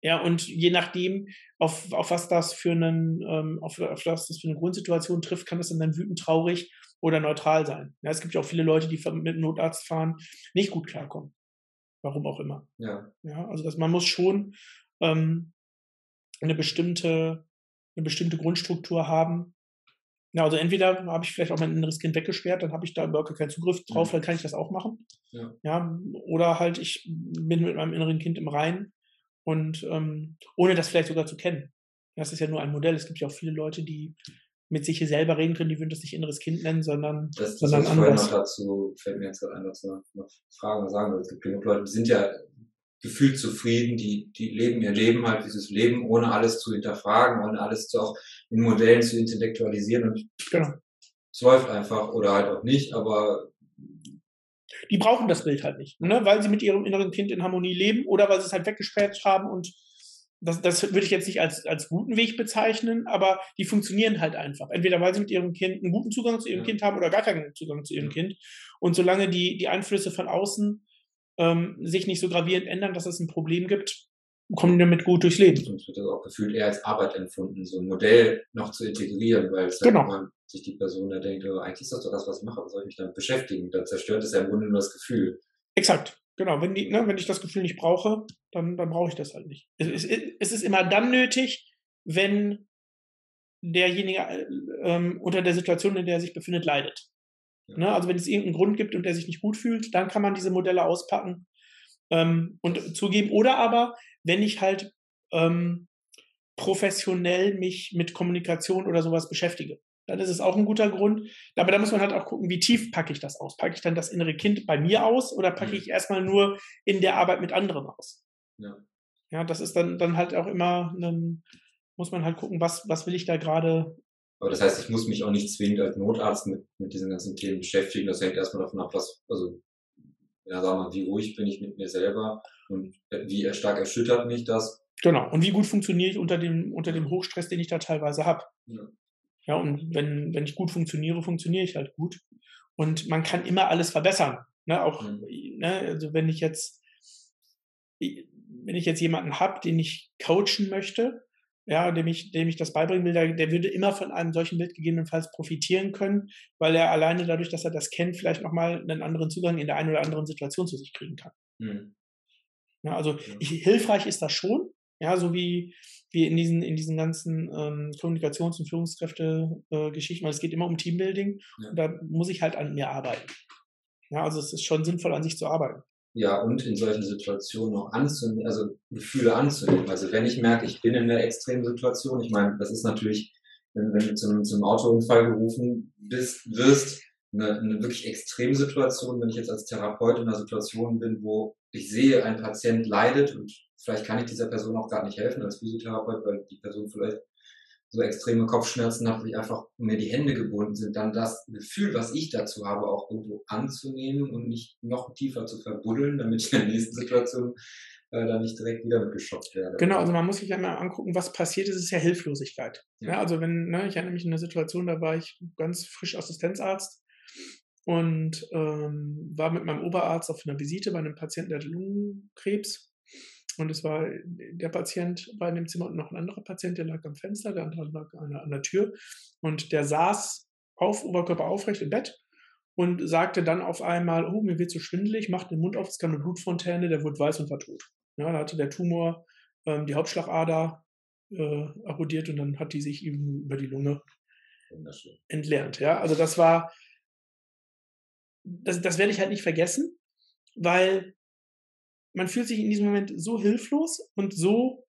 Ja, und je nachdem, auf, auf was das für einen, ähm, auf, auf was das für eine Grundsituation trifft, kann das dann wütend, traurig oder neutral sein. Ja, es gibt ja auch viele Leute, die mit dem Notarzt fahren, nicht gut klarkommen. Warum auch immer. Ja. Ja, also das, man muss schon ähm, eine bestimmte, eine bestimmte Grundstruktur haben. Ja, also entweder habe ich vielleicht auch mein inneres Kind weggesperrt, dann habe ich da überhaupt keinen Zugriff drauf, mhm. dann kann ich das auch machen. Ja. ja. oder halt ich bin mit meinem inneren Kind im Rein und ähm, ohne das vielleicht sogar zu kennen. Das ist ja nur ein Modell. Es gibt ja auch viele Leute, die mit sich hier selber reden können, die würden das nicht inneres Kind nennen, sondern, das, das sondern anders. noch dazu, fällt mir jetzt gerade ein, dass du noch Fragen sagen. Es gibt genug Leute, die sind ja gefühlt zufrieden, die, die leben ihr Leben halt, dieses Leben, ohne alles zu hinterfragen, ohne alles zu auch in Modellen zu intellektualisieren und genau. es läuft einfach oder halt auch nicht, aber Die brauchen das Bild halt nicht, ne? weil sie mit ihrem inneren Kind in Harmonie leben oder weil sie es halt weggesperrt haben und das, das würde ich jetzt nicht als, als guten Weg bezeichnen, aber die funktionieren halt einfach. Entweder weil sie mit ihrem Kind einen guten Zugang zu ihrem ja. Kind haben oder gar keinen Zugang zu ihrem ja. Kind. Und solange die, die Einflüsse von außen ähm, sich nicht so gravierend ändern, dass es ein Problem gibt, kommen die damit gut durchs Leben. Und es wird das auch gefühlt eher als Arbeit empfunden, so ein Modell noch zu integrieren, weil es genau. halt sich die Person da denkt, oh, eigentlich ist das doch das, was ich mache, was soll ich mich damit beschäftigen? Dann zerstört es ja im Grunde nur das Gefühl. Exakt. Genau, wenn, die, ne, wenn ich das Gefühl nicht brauche, dann, dann brauche ich das halt nicht. Es, es, es, ist immer dann nötig, wenn derjenige äh, ähm, unter der Situation, in der er sich befindet, leidet. Ja. Ne, also wenn es irgendeinen Grund gibt und der sich nicht gut fühlt, dann kann man diese Modelle auspacken ähm, und zugeben. Oder aber, wenn ich halt ähm, professionell mich mit Kommunikation oder sowas beschäftige dann ist es auch ein guter Grund. Aber da muss man halt auch gucken, wie tief packe ich das aus? Packe ich dann das innere Kind bei mir aus oder packe mhm. ich erstmal nur in der Arbeit mit anderen aus? Ja. Ja, das ist dann, dann halt auch immer, ein, muss man halt gucken, was, was will ich da gerade. Aber das heißt, ich muss mich auch nicht zwingend als Notarzt mit, mit diesen ganzen Themen beschäftigen. Das hängt erstmal davon ab, was, also, ja, sag mal, wie ruhig bin ich mit mir selber und wie stark erschüttert mich das. Genau. Und wie gut funktioniere ich unter dem, unter dem Hochstress, den ich da teilweise habe. Ja. Ja, und wenn, wenn ich gut funktioniere, funktioniere ich halt gut. Und man kann immer alles verbessern. Ne? Auch, mhm. ne? also wenn ich jetzt, wenn ich jetzt jemanden habe, den ich coachen möchte, ja, dem ich, dem ich das beibringen will, der, der würde immer von einem solchen Bild gegebenenfalls profitieren können, weil er alleine dadurch, dass er das kennt, vielleicht nochmal einen anderen Zugang in der einen oder anderen Situation zu sich kriegen kann. Mhm. Ja, also ich, hilfreich ist das schon, ja, so wie, wie in diesen, in diesen ganzen ähm, Kommunikations- und Führungskräfte-Geschichten, weil es geht immer um Teambuilding ja. und da muss ich halt an mir arbeiten. Ja, also es ist schon sinnvoll, an sich zu arbeiten. Ja, und in solchen Situationen auch anzunehmen, also Gefühle anzunehmen. Also wenn ich merke, ich bin in einer extremen Situation, ich meine, das ist natürlich, wenn, wenn du zum, zum Autounfall gerufen bist, wirst, eine, eine wirklich extreme Situation, wenn ich jetzt als Therapeut in einer Situation bin, wo ich sehe, ein Patient leidet und vielleicht kann ich dieser Person auch gar nicht helfen als Physiotherapeut, weil die Person vielleicht so extreme Kopfschmerzen hat, wie einfach mir die Hände gebunden sind, dann das Gefühl, was ich dazu habe, auch irgendwo anzunehmen und nicht noch tiefer zu verbuddeln, damit ich in der nächsten Situation äh, da nicht direkt wieder mitgeschockt werde. Genau, also man muss sich ja mal angucken, was passiert ist, ist ja Hilflosigkeit. Ja. ja also wenn, ne, ich erinnere mich in einer Situation, da war ich ganz frisch Assistenzarzt und ähm, war mit meinem Oberarzt auf einer Visite bei einem Patienten, der Lungenkrebs und es war der Patient war in dem Zimmer und noch ein anderer Patient, der lag am Fenster, der andere lag an der, an der Tür. Und der saß auf, Oberkörper aufrecht im Bett und sagte dann auf einmal, oh, mir wird so schwindelig, macht den Mund auf, es kam eine Blutfontäne, der wurde weiß und war tot. Ja, da hatte der Tumor ähm, die Hauptschlagader äh, erodiert und dann hat die sich eben über die Lunge entlernt. Ja, also das war, das, das werde ich halt nicht vergessen, weil man fühlt sich in diesem Moment so hilflos und so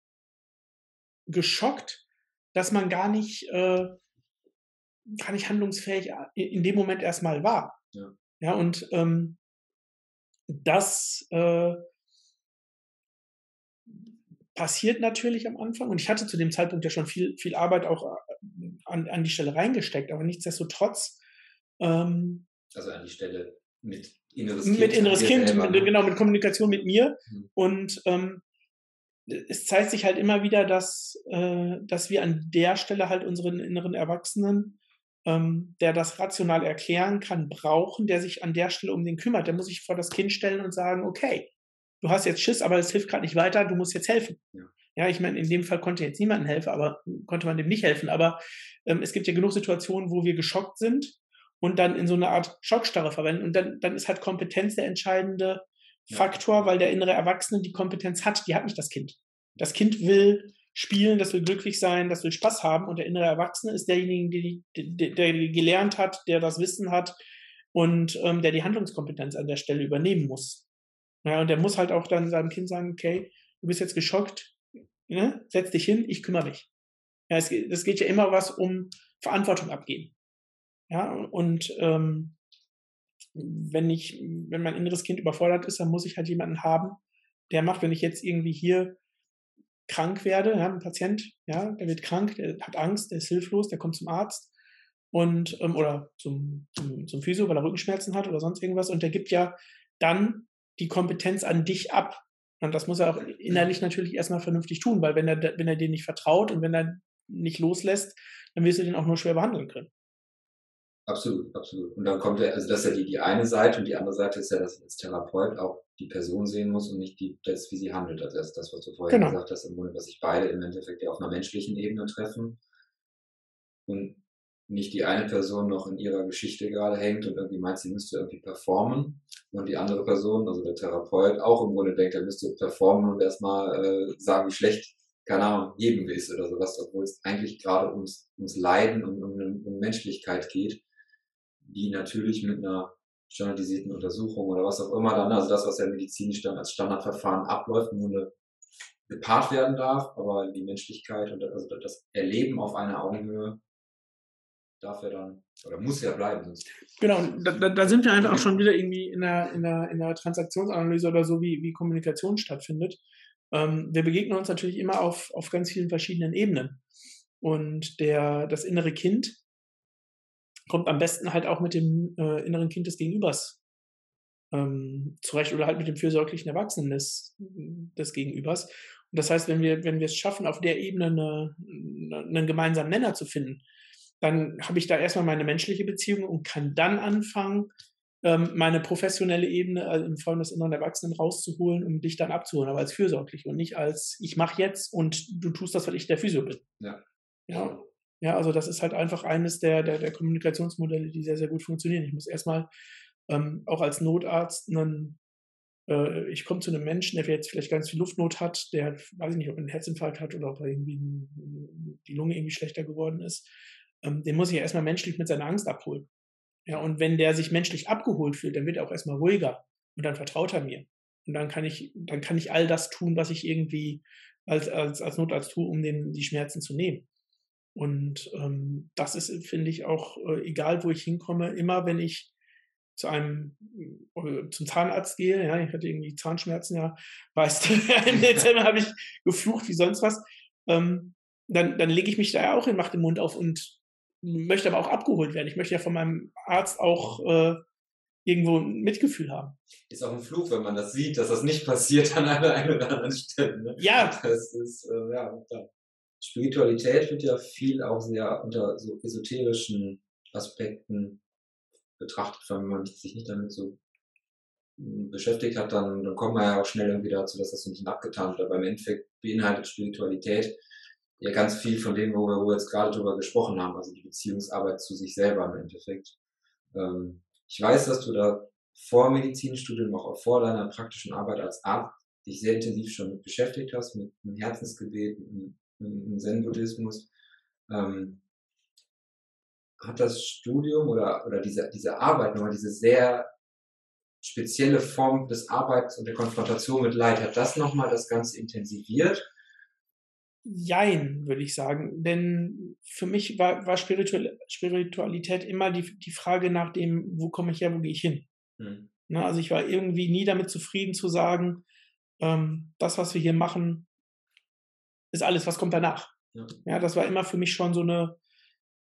geschockt, dass man gar nicht, äh, gar nicht handlungsfähig in dem Moment erstmal war. Ja, ja und ähm, das äh, passiert natürlich am Anfang. Und ich hatte zu dem Zeitpunkt ja schon viel, viel Arbeit auch äh, an, an die Stelle reingesteckt, aber nichtsdestotrotz. Ähm, also an die Stelle mit inneres Kind. Mit inneres Kind, mit, genau, mit Kommunikation mit mir. Mhm. Und ähm, es zeigt sich halt immer wieder, dass, äh, dass wir an der Stelle halt unseren inneren Erwachsenen, ähm, der das rational erklären kann, brauchen, der sich an der Stelle um den kümmert. Der muss sich vor das Kind stellen und sagen, okay, du hast jetzt Schiss, aber es hilft gerade nicht weiter, du musst jetzt helfen. Ja. Ja, ich meine, in dem Fall konnte jetzt niemandem helfen, aber konnte man dem nicht helfen. Aber ähm, es gibt ja genug Situationen, wo wir geschockt sind und dann in so eine Art Schockstarre verwenden. Und dann, dann ist halt Kompetenz der entscheidende Faktor, weil der innere Erwachsene die Kompetenz hat, die hat nicht das Kind. Das Kind will spielen, das will glücklich sein, das will Spaß haben und der innere Erwachsene ist derjenige, der, der, gelernt hat, der das Wissen hat und ähm, der die Handlungskompetenz an der Stelle übernehmen muss. Ja, und der muss halt auch dann seinem Kind sagen, okay, du bist jetzt geschockt, ne? setz dich hin, ich kümmere mich. Ja, es, es geht ja immer was um Verantwortung abgeben. Ja, und ähm, wenn ich, wenn mein inneres Kind überfordert ist, dann muss ich halt jemanden haben, der macht, wenn ich jetzt irgendwie hier krank werde, ja, ein Patient, ja, der wird krank, der hat Angst, der ist hilflos, der kommt zum Arzt und ähm, oder zum, zum, zum Physio, weil er Rückenschmerzen hat oder sonst irgendwas. Und der gibt ja dann die Kompetenz an dich ab. Und das muss er auch innerlich natürlich erstmal vernünftig tun, weil wenn er, wenn er dir nicht vertraut und wenn er nicht loslässt, dann wirst du den auch nur schwer behandeln können. Absolut, absolut. Und dann kommt ja, also das ist ja die, die eine Seite und die andere Seite ist ja, dass als Therapeut auch die Person sehen muss und nicht die, das, wie sie handelt. Also das ist das, was du vorhin genau. gesagt hast, im Grunde, dass sich beide im Endeffekt ja auf einer menschlichen Ebene treffen und nicht die eine Person noch in ihrer Geschichte gerade hängt und irgendwie meint, sie müsste irgendwie performen und die andere Person, also der Therapeut, auch im Grunde denkt, er müsste performen und erstmal äh, sagen, wie schlecht, keine Ahnung, jedem ist oder sowas, obwohl es eigentlich gerade ums, ums Leiden und um, um, um Menschlichkeit geht die natürlich mit einer standardisierten Untersuchung oder was auch immer dann, also das, was ja medizinisch dann als Standardverfahren abläuft, nur eine gepaart werden darf, aber die Menschlichkeit und also das Erleben auf einer Augenhöhe darf ja dann oder muss ja bleiben. Genau, da, da, sind wir einfach auch schon wieder irgendwie in der, in der, in der Transaktionsanalyse oder so, wie, wie Kommunikation stattfindet. Ähm, wir begegnen uns natürlich immer auf, auf ganz vielen verschiedenen Ebenen. Und der, das innere Kind kommt am besten halt auch mit dem äh, inneren Kind des Gegenübers ähm, zurecht oder halt mit dem fürsorglichen Erwachsenen des, des Gegenübers. Und das heißt, wenn wir, wenn wir es schaffen, auf der Ebene eine, eine, einen gemeinsamen Nenner zu finden, dann habe ich da erstmal meine menschliche Beziehung und kann dann anfangen, ähm, meine professionelle Ebene also in Form des inneren Erwachsenen rauszuholen, um dich dann abzuholen, aber als fürsorglich und nicht als ich mache jetzt und du tust das, weil ich der Physio bin. Ja. Ja, ja, also das ist halt einfach eines der, der, der Kommunikationsmodelle, die sehr, sehr gut funktionieren. Ich muss erstmal ähm, auch als Notarzt einen, äh, ich komme zu einem Menschen, der jetzt vielleicht ganz viel Luftnot hat, der, weiß ich nicht, ob er einen Herzinfarkt hat oder ob er irgendwie ein, die Lunge irgendwie schlechter geworden ist. Ähm, den muss ich erstmal menschlich mit seiner Angst abholen. Ja, und wenn der sich menschlich abgeholt fühlt, dann wird er auch erstmal ruhiger und dann vertraut er mir. Und dann kann ich, dann kann ich all das tun, was ich irgendwie als, als, als Notarzt tue, um den, die Schmerzen zu nehmen. Und ähm, das ist, finde ich, auch äh, egal, wo ich hinkomme, immer wenn ich zu einem äh, zum Zahnarzt gehe, ja, ich hatte irgendwie Zahnschmerzen, ja, weißt du, im Dezember habe ich geflucht wie sonst was, ähm, dann, dann lege ich mich da ja auch hin, mache den Mund auf und möchte aber auch abgeholt werden. Ich möchte ja von meinem Arzt auch äh, irgendwo ein Mitgefühl haben. Ist auch ein Fluch, wenn man das sieht, dass das nicht passiert an einer, einer oder anderen Stelle. Ne? Ja. Das ist, äh, ja, klar. Spiritualität wird ja viel auch sehr unter so esoterischen Aspekten betrachtet, wenn man sich nicht damit so hm, beschäftigt hat, dann, dann kommt man ja auch schnell irgendwie dazu, dass das so ein bisschen abgetan wird. Aber im Endeffekt beinhaltet Spiritualität ja ganz viel von dem, wo wir, jetzt gerade drüber gesprochen haben, also die Beziehungsarbeit zu sich selber im Endeffekt. Ähm, ich weiß, dass du da vor Medizinstudium, auch vor deiner praktischen Arbeit als Arzt, dich sehr intensiv schon mit beschäftigt hast, mit einem Herzensgebet, mit im Zen-Buddhismus, ähm, hat das Studium oder, oder diese, diese Arbeit, nochmal diese sehr spezielle Form des Arbeits und der Konfrontation mit Leid, hat das nochmal das Ganze intensiviert? Jein, würde ich sagen. Denn für mich war, war Spiritualität immer die, die Frage nach dem, wo komme ich her, wo gehe ich hin? Hm. Na, also ich war irgendwie nie damit zufrieden zu sagen, ähm, das, was wir hier machen, ist alles, was kommt danach. Ja, ja das war immer für mich schon so eine,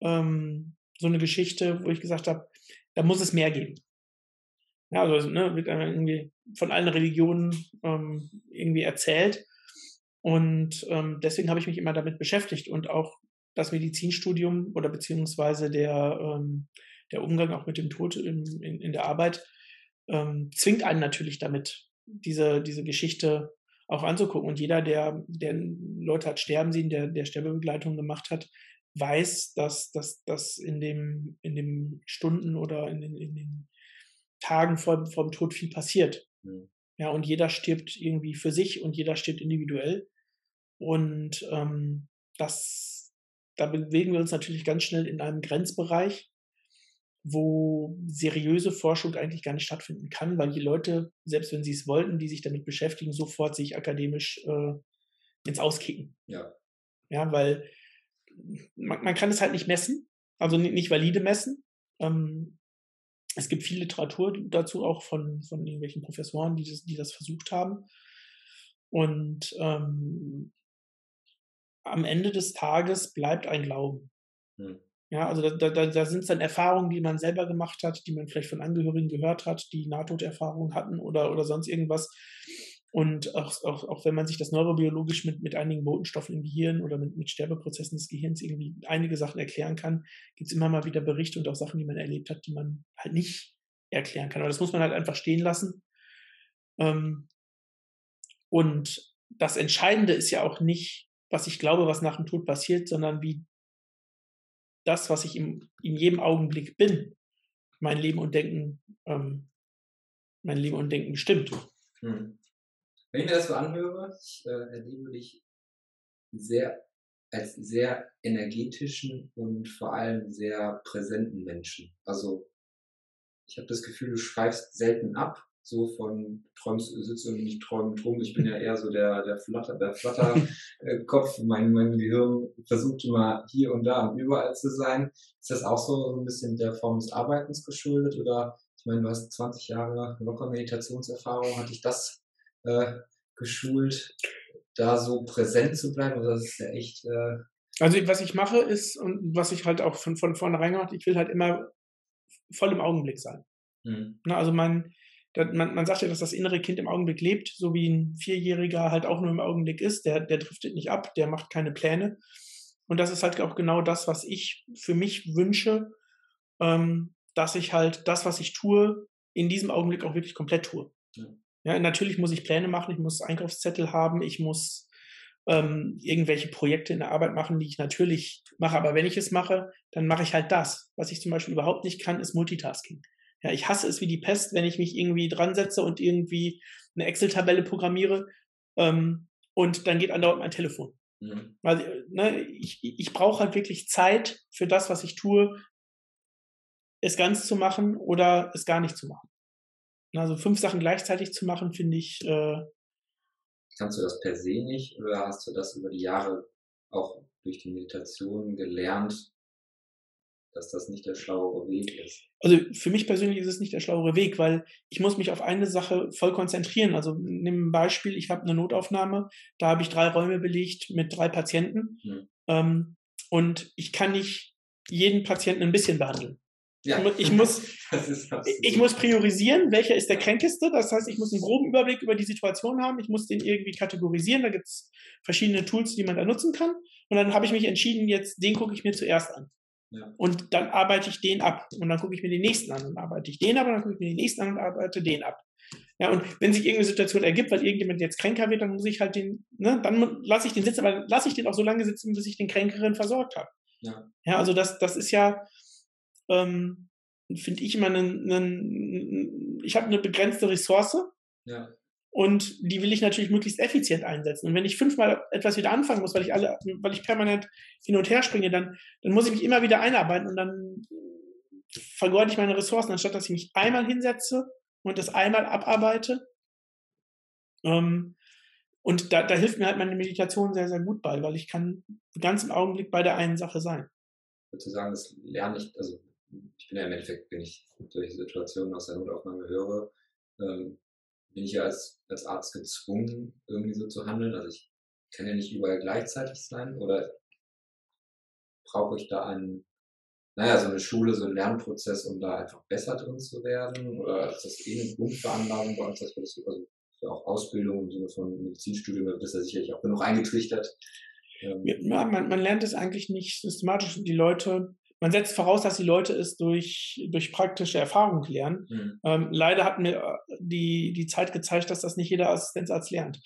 ähm, so eine Geschichte, wo ich gesagt habe, da muss es mehr geben. Ja, also ne, wird irgendwie von allen Religionen ähm, irgendwie erzählt. Und ähm, deswegen habe ich mich immer damit beschäftigt und auch das Medizinstudium oder beziehungsweise der, ähm, der Umgang auch mit dem Tod in, in, in der Arbeit ähm, zwingt einen natürlich damit, diese, diese Geschichte auch anzugucken. Und jeder, der, der Leute hat sterben sehen, der, der Sterbebegleitung gemacht hat, weiß, dass, dass, dass in dem, in den Stunden oder in den, in den Tagen vor, vor dem Tod viel passiert. Mhm. Ja, und jeder stirbt irgendwie für sich und jeder stirbt individuell. Und ähm, das, da bewegen wir uns natürlich ganz schnell in einem Grenzbereich, wo seriöse Forschung eigentlich gar nicht stattfinden kann, weil die Leute, selbst wenn sie es wollten, die sich damit beschäftigen, sofort sich akademisch äh, ins Auskicken. Ja. Ja, weil man, man kann es halt nicht messen, also nicht, nicht valide messen. Ähm, es gibt viel Literatur dazu, auch von, von irgendwelchen Professoren, die das, die das versucht haben. Und ähm, am Ende des Tages bleibt ein Glauben. Hm. Ja, also da, da, da sind es dann Erfahrungen, die man selber gemacht hat, die man vielleicht von Angehörigen gehört hat, die Nahtoderfahrungen hatten oder, oder sonst irgendwas. Und auch, auch, auch wenn man sich das neurobiologisch mit, mit einigen Botenstoffen im Gehirn oder mit, mit Sterbeprozessen des Gehirns irgendwie einige Sachen erklären kann, gibt es immer mal wieder Berichte und auch Sachen, die man erlebt hat, die man halt nicht erklären kann. Aber das muss man halt einfach stehen lassen. Ähm, und das Entscheidende ist ja auch nicht, was ich glaube, was nach dem Tod passiert, sondern wie das, was ich im, in jedem Augenblick bin, mein Leben und Denken, ähm, mein Leben und Denken bestimmt. Hm. Wenn ich mir das so anhöre, ich äh, erlebe dich sehr als sehr energetischen und vor allem sehr präsenten Menschen. Also ich habe das Gefühl, du schreibst selten ab, so von träumst, sitzt und nicht träumend rum. Ich bin ja eher so der, der Flatter, der Flatterkopf. mein, mein Gehirn versucht immer hier und da und überall zu sein. Ist das auch so, ein bisschen der Form des Arbeitens geschuldet? Oder ich meine, du hast 20 Jahre locker Meditationserfahrung. Hatte ich das äh, geschult, da so präsent zu bleiben? Oder das ist ja echt. Äh also was ich mache ist, und was ich halt auch von, von vornherein gemacht, ich will halt immer voll im Augenblick sein. Mhm. Na, also mein, man, man sagt ja, dass das innere Kind im Augenblick lebt, so wie ein Vierjähriger halt auch nur im Augenblick ist. Der, der driftet nicht ab, der macht keine Pläne. Und das ist halt auch genau das, was ich für mich wünsche, ähm, dass ich halt das, was ich tue, in diesem Augenblick auch wirklich komplett tue. Ja. ja natürlich muss ich Pläne machen, ich muss Einkaufszettel haben, ich muss ähm, irgendwelche Projekte in der Arbeit machen, die ich natürlich mache. Aber wenn ich es mache, dann mache ich halt das. Was ich zum Beispiel überhaupt nicht kann, ist Multitasking. Ja, ich hasse es wie die Pest, wenn ich mich irgendwie dran setze und irgendwie eine Excel-Tabelle programmiere ähm, und dann geht andauernd mein Telefon. Mhm. Weil ne, ich, ich brauche halt wirklich Zeit für das, was ich tue, es ganz zu machen oder es gar nicht zu machen. Also fünf Sachen gleichzeitig zu machen, finde ich. Äh, Kannst du das per se nicht oder hast du das über die Jahre auch durch die Meditation gelernt, dass das nicht der schlauere Weg ist. Also für mich persönlich ist es nicht der schlauere Weg, weil ich muss mich auf eine Sache voll konzentrieren. Also nimm ein Beispiel, ich habe eine Notaufnahme, da habe ich drei Räume belegt mit drei Patienten hm. ähm, und ich kann nicht jeden Patienten ein bisschen behandeln. Ja. Ich, muss, ich muss priorisieren, welcher ist der kränkeste. Das heißt, ich muss einen groben Überblick über die Situation haben. Ich muss den irgendwie kategorisieren. Da gibt es verschiedene Tools, die man da nutzen kann. Und dann habe ich mich entschieden, jetzt den gucke ich mir zuerst an. Ja. Und dann arbeite ich den ab. Und dann gucke ich mir den nächsten an und arbeite ich den ab. Und dann gucke ich mir den nächsten an und arbeite den ab. Ja, und wenn sich irgendeine Situation ergibt, weil irgendjemand jetzt kränker wird, dann muss ich halt den, ne, dann lasse ich den sitzen, aber lasse ich den auch so lange sitzen, bis ich den Kränkeren versorgt habe. Ja. ja, also das, das ist ja, ähm, finde ich immer einen, einen ich habe eine begrenzte Ressource. Ja. Und die will ich natürlich möglichst effizient einsetzen. Und wenn ich fünfmal etwas wieder anfangen muss, weil ich alle, weil ich permanent hin und her springe, dann, dann muss ich mich immer wieder einarbeiten und dann vergeude ich meine Ressourcen, anstatt dass ich mich einmal hinsetze und das einmal abarbeite. Ähm, und da, da hilft mir halt meine Meditation sehr, sehr gut bei, weil ich kann ganz im Augenblick bei der einen Sache sein. Sozusagen, das lerne ich, also ich bin ja im Endeffekt, wenn ich solche Situationen aus der Notaufnahme höre, ähm, bin ich ja als, als Arzt gezwungen, irgendwie so zu handeln. Also ich kann ja nicht überall gleichzeitig sein oder brauche ich da einen, naja, so eine Schule, so einen Lernprozess, um da einfach besser drin zu werden? Oder ist das eh eine Grundveranlagung bei uns, dass wir das, also ja auch Ausbildung im Sinne von Medizinstudium, da ist ja sicherlich auch genug eingetrichtert. Ja, man, man lernt es eigentlich nicht systematisch. Die Leute man setzt voraus, dass die Leute es durch, durch praktische Erfahrung lernen. Mhm. Ähm, leider hat mir äh, die, die Zeit gezeigt, dass das nicht jeder Assistenzarzt lernt.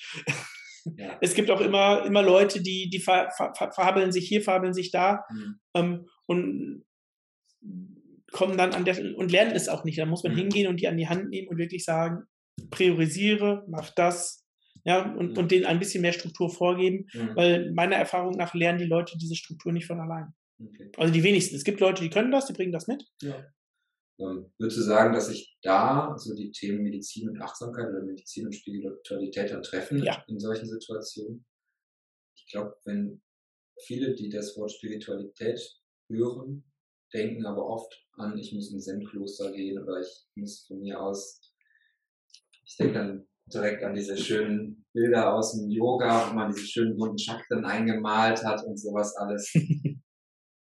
Ja. Es gibt auch immer, immer Leute, die, die ver, ver, verhabeln sich hier, verhabeln sich da mhm. ähm, und kommen dann an der und lernen es auch nicht. Da muss man mhm. hingehen und die an die Hand nehmen und wirklich sagen, priorisiere, mach das, ja, und, mhm. und denen ein bisschen mehr Struktur vorgeben, mhm. weil meiner Erfahrung nach lernen die Leute diese Struktur nicht von allein. Okay. Also die wenigsten. Es gibt Leute, die können das, die bringen das mit. Ja. Ähm, würdest du sagen, dass sich da so die Themen Medizin und Achtsamkeit oder Medizin und Spiritualität dann treffen ja. in solchen Situationen? Ich glaube, wenn viele, die das Wort Spiritualität hören, denken aber oft an, ich muss ins Zen-Kloster gehen oder ich muss von mir aus, ich denke dann direkt an diese schönen Bilder aus dem Yoga, wo man diese schönen bunten Chakren eingemalt hat und sowas alles.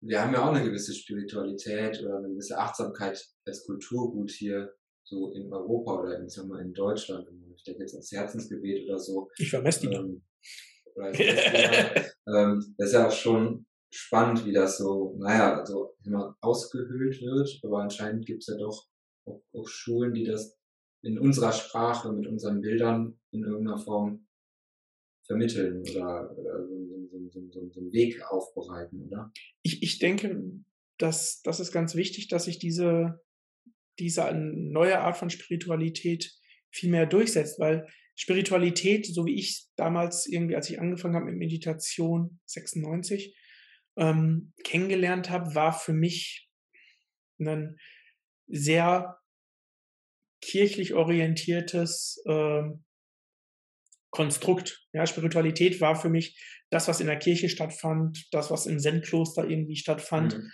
wir haben ja auch eine gewisse Spiritualität oder eine gewisse Achtsamkeit als Kulturgut hier so in Europa oder in, sagen wir, in Deutschland. Ich denke jetzt ans Herzensgebet oder so. Ich vermesse die ähm, ähm, Das ist ja auch schon spannend, wie das so, naja, so immer ausgehöhlt wird, aber anscheinend gibt es ja doch auch, auch Schulen, die das in unserer Sprache, mit unseren Bildern in irgendeiner Form vermitteln oder, oder so, so, so, so, einen Weg aufbereiten, oder? Ich, ich denke, dass das ist ganz wichtig, dass sich diese, diese neue Art von Spiritualität viel mehr durchsetzt, weil Spiritualität, so wie ich damals irgendwie, als ich angefangen habe mit Meditation 96, ähm, kennengelernt habe, war für mich ein sehr kirchlich orientiertes äh, Konstrukt. Ja, Spiritualität war für mich das, was in der Kirche stattfand, das, was im Zen-Kloster irgendwie stattfand. Mhm.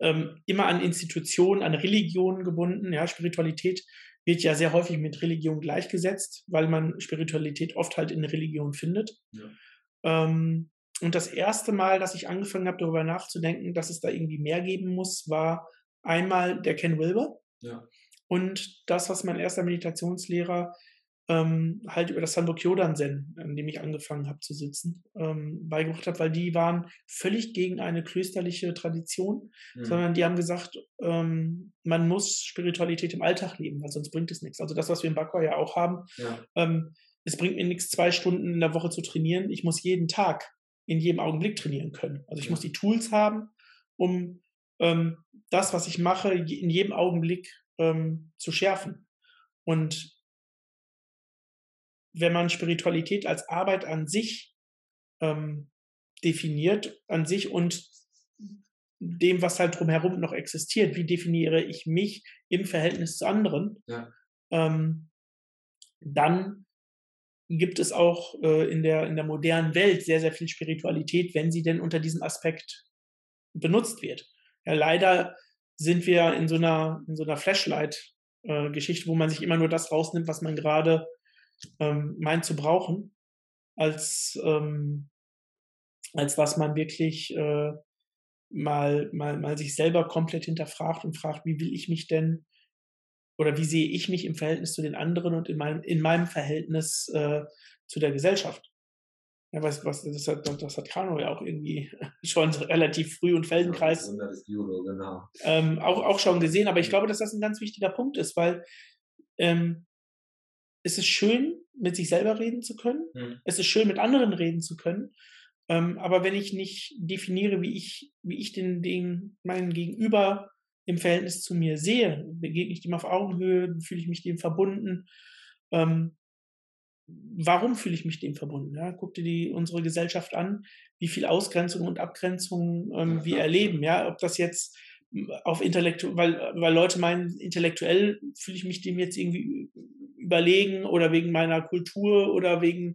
Ähm, immer an Institutionen, an Religionen gebunden. Ja, Spiritualität wird ja sehr häufig mit Religion gleichgesetzt, weil man Spiritualität oft halt in Religion findet. Ja. Ähm, und das erste Mal, dass ich angefangen habe, darüber nachzudenken, dass es da irgendwie mehr geben muss, war einmal der Ken Wilber. Ja. Und das, was mein erster Meditationslehrer ähm, halt über das Sanbokyodan Zen, an dem ich angefangen habe zu sitzen, ähm, beigebracht hat, weil die waren völlig gegen eine klösterliche Tradition, mhm. sondern die haben gesagt, ähm, man muss Spiritualität im Alltag leben, weil sonst bringt es nichts. Also das, was wir in Bakwa ja auch haben, ja. Ähm, es bringt mir nichts, zwei Stunden in der Woche zu trainieren. Ich muss jeden Tag in jedem Augenblick trainieren können. Also ich ja. muss die Tools haben, um ähm, das, was ich mache, in jedem Augenblick ähm, zu schärfen. Und wenn man Spiritualität als Arbeit an sich ähm, definiert, an sich und dem, was halt drumherum noch existiert, wie definiere ich mich im Verhältnis zu anderen, ja. ähm, dann gibt es auch äh, in, der, in der modernen Welt sehr, sehr viel Spiritualität, wenn sie denn unter diesem Aspekt benutzt wird. Ja, leider sind wir in so einer, in so einer Flashlight-Geschichte, äh, wo man sich immer nur das rausnimmt, was man gerade ähm, meint zu brauchen, als, ähm, als was man wirklich äh, mal, mal, mal sich selber komplett hinterfragt und fragt, wie will ich mich denn oder wie sehe ich mich im Verhältnis zu den anderen und in meinem, in meinem Verhältnis äh, zu der Gesellschaft. Ja, was, was, das hat, das hat Kano ja auch irgendwie schon relativ früh und Feldenkreis ja, Judo, genau. ähm, auch, auch schon gesehen. Aber ich glaube, dass das ein ganz wichtiger Punkt ist, weil ähm, es ist schön, mit sich selber reden zu können. Mhm. Es ist schön, mit anderen reden zu können. Ähm, aber wenn ich nicht definiere, wie ich, wie ich den, den meinen Gegenüber im Verhältnis zu mir sehe, begegne ich dem auf Augenhöhe, fühle ich mich dem verbunden, ähm, warum fühle ich mich dem verbunden? Ja, guck dir die, unsere Gesellschaft an, wie viel Ausgrenzung und Abgrenzung ähm, wir erleben. Ja, ob das jetzt auf intellektuell, weil, weil Leute meinen, intellektuell fühle ich mich dem jetzt irgendwie überlegen oder wegen meiner Kultur oder wegen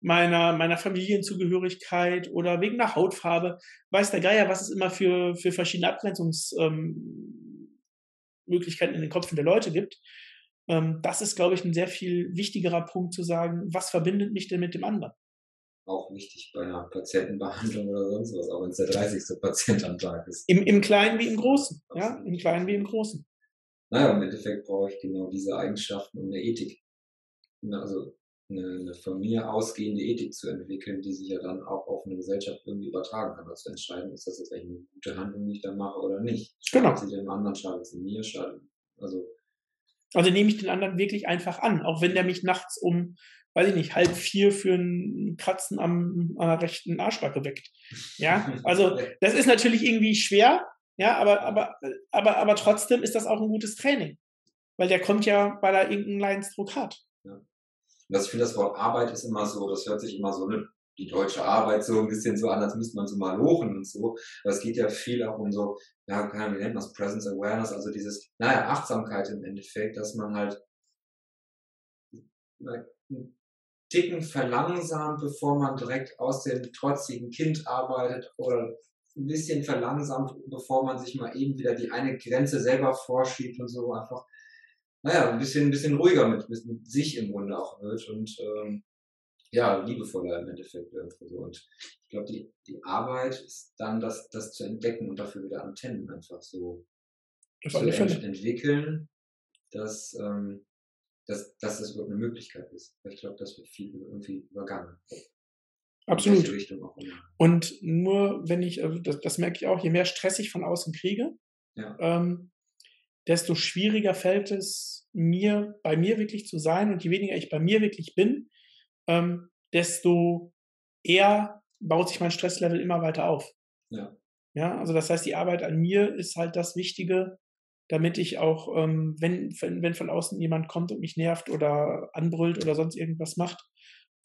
meiner, meiner Familienzugehörigkeit oder wegen der Hautfarbe. Weiß der Geier, was es immer für, für verschiedene Abgrenzungsmöglichkeiten ähm, in den Köpfen der Leute gibt. Ähm, das ist, glaube ich, ein sehr viel wichtigerer Punkt zu sagen, was verbindet mich denn mit dem anderen? Auch wichtig bei einer Patientenbehandlung oder sonst was, auch wenn es der 30. Patient am Tag ist. Im, im Kleinen wie im Großen, ja, im Kleinen wie im Großen. Naja, im Endeffekt brauche ich genau diese Eigenschaften und eine Ethik. Also eine, eine von mir ausgehende Ethik zu entwickeln, die sich ja dann auch auf eine Gesellschaft irgendwie übertragen kann. Also entscheiden, ist das jetzt eigentlich eine gute Handlung, die ich da mache oder nicht. Schadet genau. sie dem anderen, schadet sie mir, schadet, also also nehme ich den anderen wirklich einfach an, auch wenn der mich nachts um, weiß ich nicht, halb vier für ein Kratzen am, an der rechten Arschbacke weckt. Ja, also das ist natürlich irgendwie schwer, ja, aber, aber, aber, aber trotzdem ist das auch ein gutes Training. Weil der kommt ja, weil er irgendeinen Leidensdruck hat. Ja. Das, ich finde, das Wort Arbeit ist immer so, das hört sich immer so, ne, die deutsche Arbeit so ein bisschen so an, als müsste man so mal lochen und so. Aber es geht ja viel auch um so, ja, keine Ahnung, es, Presence Awareness, also dieses, naja, Achtsamkeit im Endeffekt, dass man halt einen Ticken verlangsamt, bevor man direkt aus dem trotzigen Kind arbeitet oder ein bisschen verlangsamt, bevor man sich mal eben wieder die eine Grenze selber vorschiebt und so einfach, naja, ein bisschen, ein bisschen ruhiger mit, mit sich im Grunde auch wird und ähm, ja, liebevoller im Endeffekt irgendwo. Und ich glaube, die, die Arbeit ist dann das, das zu entdecken und dafür wieder Antennen einfach so zu ent entwickeln, dass, ähm, dass, dass das überhaupt eine Möglichkeit ist. Ich glaube, das wird viel irgendwie übergangen. Absolut. Und nur wenn ich, also das, das merke ich auch, je mehr Stress ich von außen kriege, Ja. ähm, desto schwieriger fällt es mir, bei mir wirklich zu sein. Und je weniger ich bei mir wirklich bin, ähm, desto eher baut sich mein Stresslevel immer weiter auf. Ja. Ja, also das heißt, die Arbeit an mir ist halt das Wichtige, damit ich auch, ähm, wenn, wenn, wenn von außen jemand kommt und mich nervt oder anbrüllt oder sonst irgendwas macht,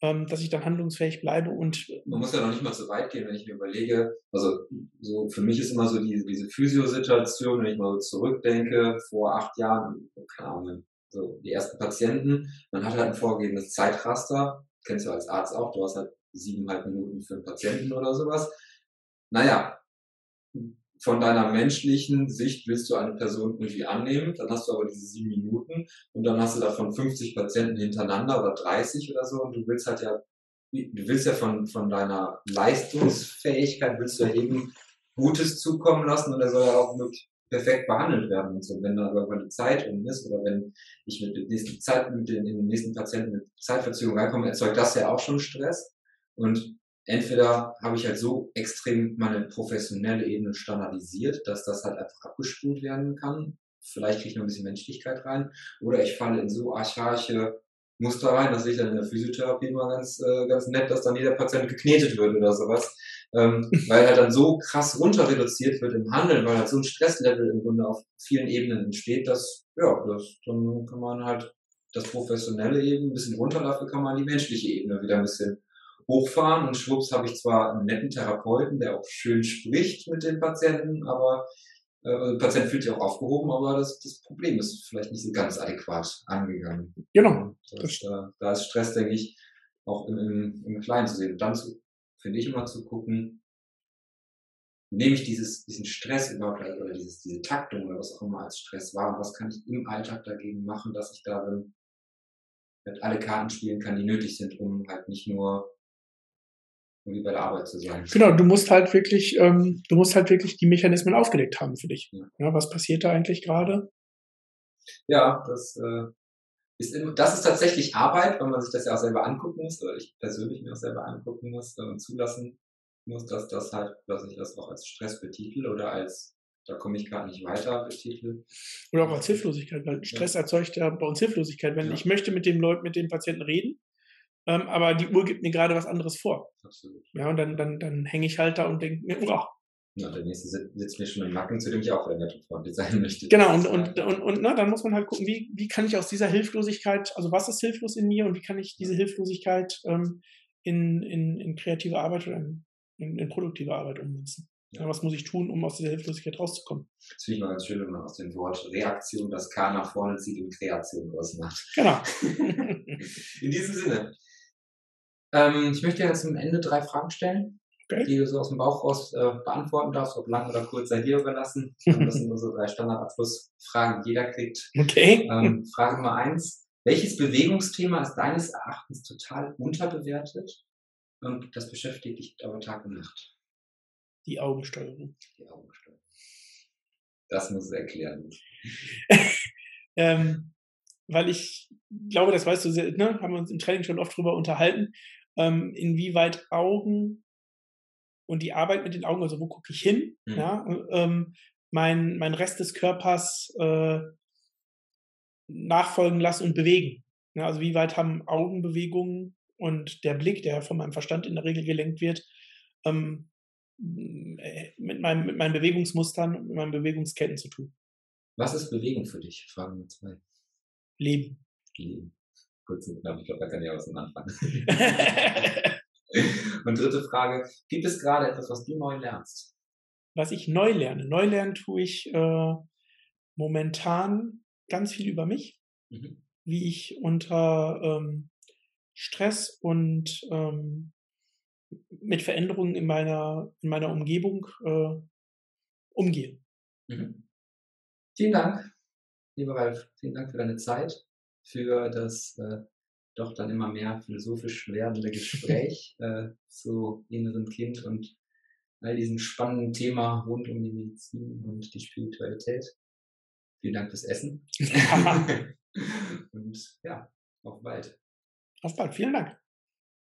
dass ich dann handlungsfähig bleibe und Man muss ja noch nicht mal so weit gehen, wenn ich mir überlege, also so für mich ist immer so diese, diese Physio-Situation, wenn ich mal so zurückdenke, vor acht Jahren, keine Ahnung, so die ersten Patienten, man hat halt ein vorgegebenes Zeitraster, kennst du als Arzt auch, du hast halt siebeneinhalb Minuten für einen Patienten oder sowas. Naja, von deiner menschlichen Sicht willst du eine Person irgendwie annehmen, dann hast du aber diese sieben Minuten und dann hast du davon 50 Patienten hintereinander oder 30 oder so und du willst halt ja, du willst ja von, von deiner Leistungsfähigkeit, willst du ja eben Gutes zukommen lassen und er soll ja auch wirklich perfekt behandelt werden und so. Wenn da aber die Zeit um ist oder wenn ich mit der nächsten Zeit, mit den, den nächsten Patienten mit Zeitverzögerung reinkomme, erzeugt das ja auch schon Stress und entweder habe ich halt so extrem meine professionelle Ebene standardisiert, dass das halt einfach abgespult werden kann. Vielleicht kriege ich noch ein bisschen Menschlichkeit rein. Oder ich falle in so archaische Muster rein, das sehe ich dann in der Physiotherapie mal ganz, äh, ganz nett, dass dann jeder Patient geknetet wird oder sowas. Ähm, weil halt dann so krass runter reduziert wird im Handeln, weil halt so ein Stresslevel im Grunde auf vielen Ebenen entsteht, dass, ja, das, dann kann man halt das Professionelle eben ein bisschen runter, dafür kann man die menschliche Ebene wieder ein bisschen hochfahren und schwupps habe ich zwar einen netten Therapeuten, der auch schön spricht mit den Patienten, aber äh, der Patient fühlt sich auch aufgehoben, aber das, das Problem ist vielleicht nicht so ganz adäquat angegangen. genau. Das, da, da ist Stress, denke ich, auch im, im, im Kleinen zu sehen. Und dann finde ich immer zu gucken, nehme ich dieses, diesen Stress überhaupt oder dieses, diese Taktung oder was auch immer als Stress wahr und was kann ich im Alltag dagegen machen, dass ich darin halt alle Karten spielen kann, die nötig sind, um halt nicht nur irgendwie bei der Arbeit zu sein. Genau, du musst halt wirklich, ähm, du musst halt wirklich die Mechanismen aufgedeckt haben für dich. Ja. Ja, was passiert da eigentlich gerade? Ja, das äh, ist im, das ist tatsächlich Arbeit, weil man sich das ja auch selber angucken muss, oder ich persönlich mir auch selber angucken muss äh, und zulassen muss, dass das halt, dass ich das auch als Stress betitel oder als da komme ich gerade nicht weiter betitel. Oder auch als Hilflosigkeit, weil Stress erzeugt ja bei uns Hilflosigkeit. Wenn Ja. ich möchte mit dem Leuten, mit dem Patienten reden, ähm, aber die Uhr gibt mir gerade was anderes vor. Absolut. Ja, und dann, dann, dann hänge ich halt da und denke mir, oh, Ja, der nächste sitzt, mir schon im Nacken, zu dem ich auch wieder nett und freundlich sein möchte. Genau, und, und, und, und ne, dann muss man halt gucken, wie, wie kann ich aus dieser Hilflosigkeit, also was ist hilflos in mir und wie kann ich diese Hilflosigkeit ähm, in, in, in kreative Arbeit oder in, in, in produktive Arbeit ummünzen. Ja. was muss ich tun, um aus dieser Hilflosigkeit rauszukommen? Das finde ich mal ganz schön, wenn man aus dem Wort Reaktion das K nach vorne zieht und Kreation ausmacht. Genau. In diesem Sinne. Ähm, ich möchte dir jetzt zum Ende drei Fragen stellen, Okay. die du so aus dem Bauch raus äh, beantworten darfst, ob lang oder kurz sei dir überlassen. Das sind nur so drei Standardabschlussfragen, die jeder kriegt. Okay. Ähm, Frage Nummer eins. Welches Bewegungsthema ist deines Erachtens total unterbewertet und das beschäftigt dich aber Tag und Nacht? Die Augensteuerung. Die Augensteuerung. Das muss es erklären. Ähm, weil ich glaube, das weißt du, sehr, ne, haben wir uns im Training schon oft drüber unterhalten, ähm, inwieweit Augen und die Arbeit mit den Augen, also wo gucke ich hin, Mhm. ja, ähm, mein, mein Rest des Körpers äh, nachfolgen lassen und bewegen. Ja, also wie weit haben Augenbewegungen und der Blick, der von meinem Verstand in der Regel gelenkt wird, ähm, äh, mit, meinem, mit meinen Bewegungsmustern und mit meinen Bewegungsketten zu tun. Was ist Bewegung für dich? Frage Nummer zwei. Leben. Leben. Kurz und knapp, ich glaube, da kann ich auch was mit anfangen. und dritte Frage. Gibt es gerade etwas, was du neu lernst? was ich neu lerne. Neu lernen tue ich äh, momentan ganz viel über mich, Mhm. wie ich unter ähm, Stress und ähm, mit Veränderungen in meiner, in meiner Umgebung äh, umgehe. Mhm. Vielen Dank, lieber Ralf. Vielen Dank für deine Zeit, für das äh, doch dann immer mehr philosophisch werdende Gespräch äh, zu inneren Kind und all diesem spannenden Thema rund um die Medizin und die Spiritualität. Vielen Dank fürs Essen. und ja, auf bald. Auf bald. Vielen Dank.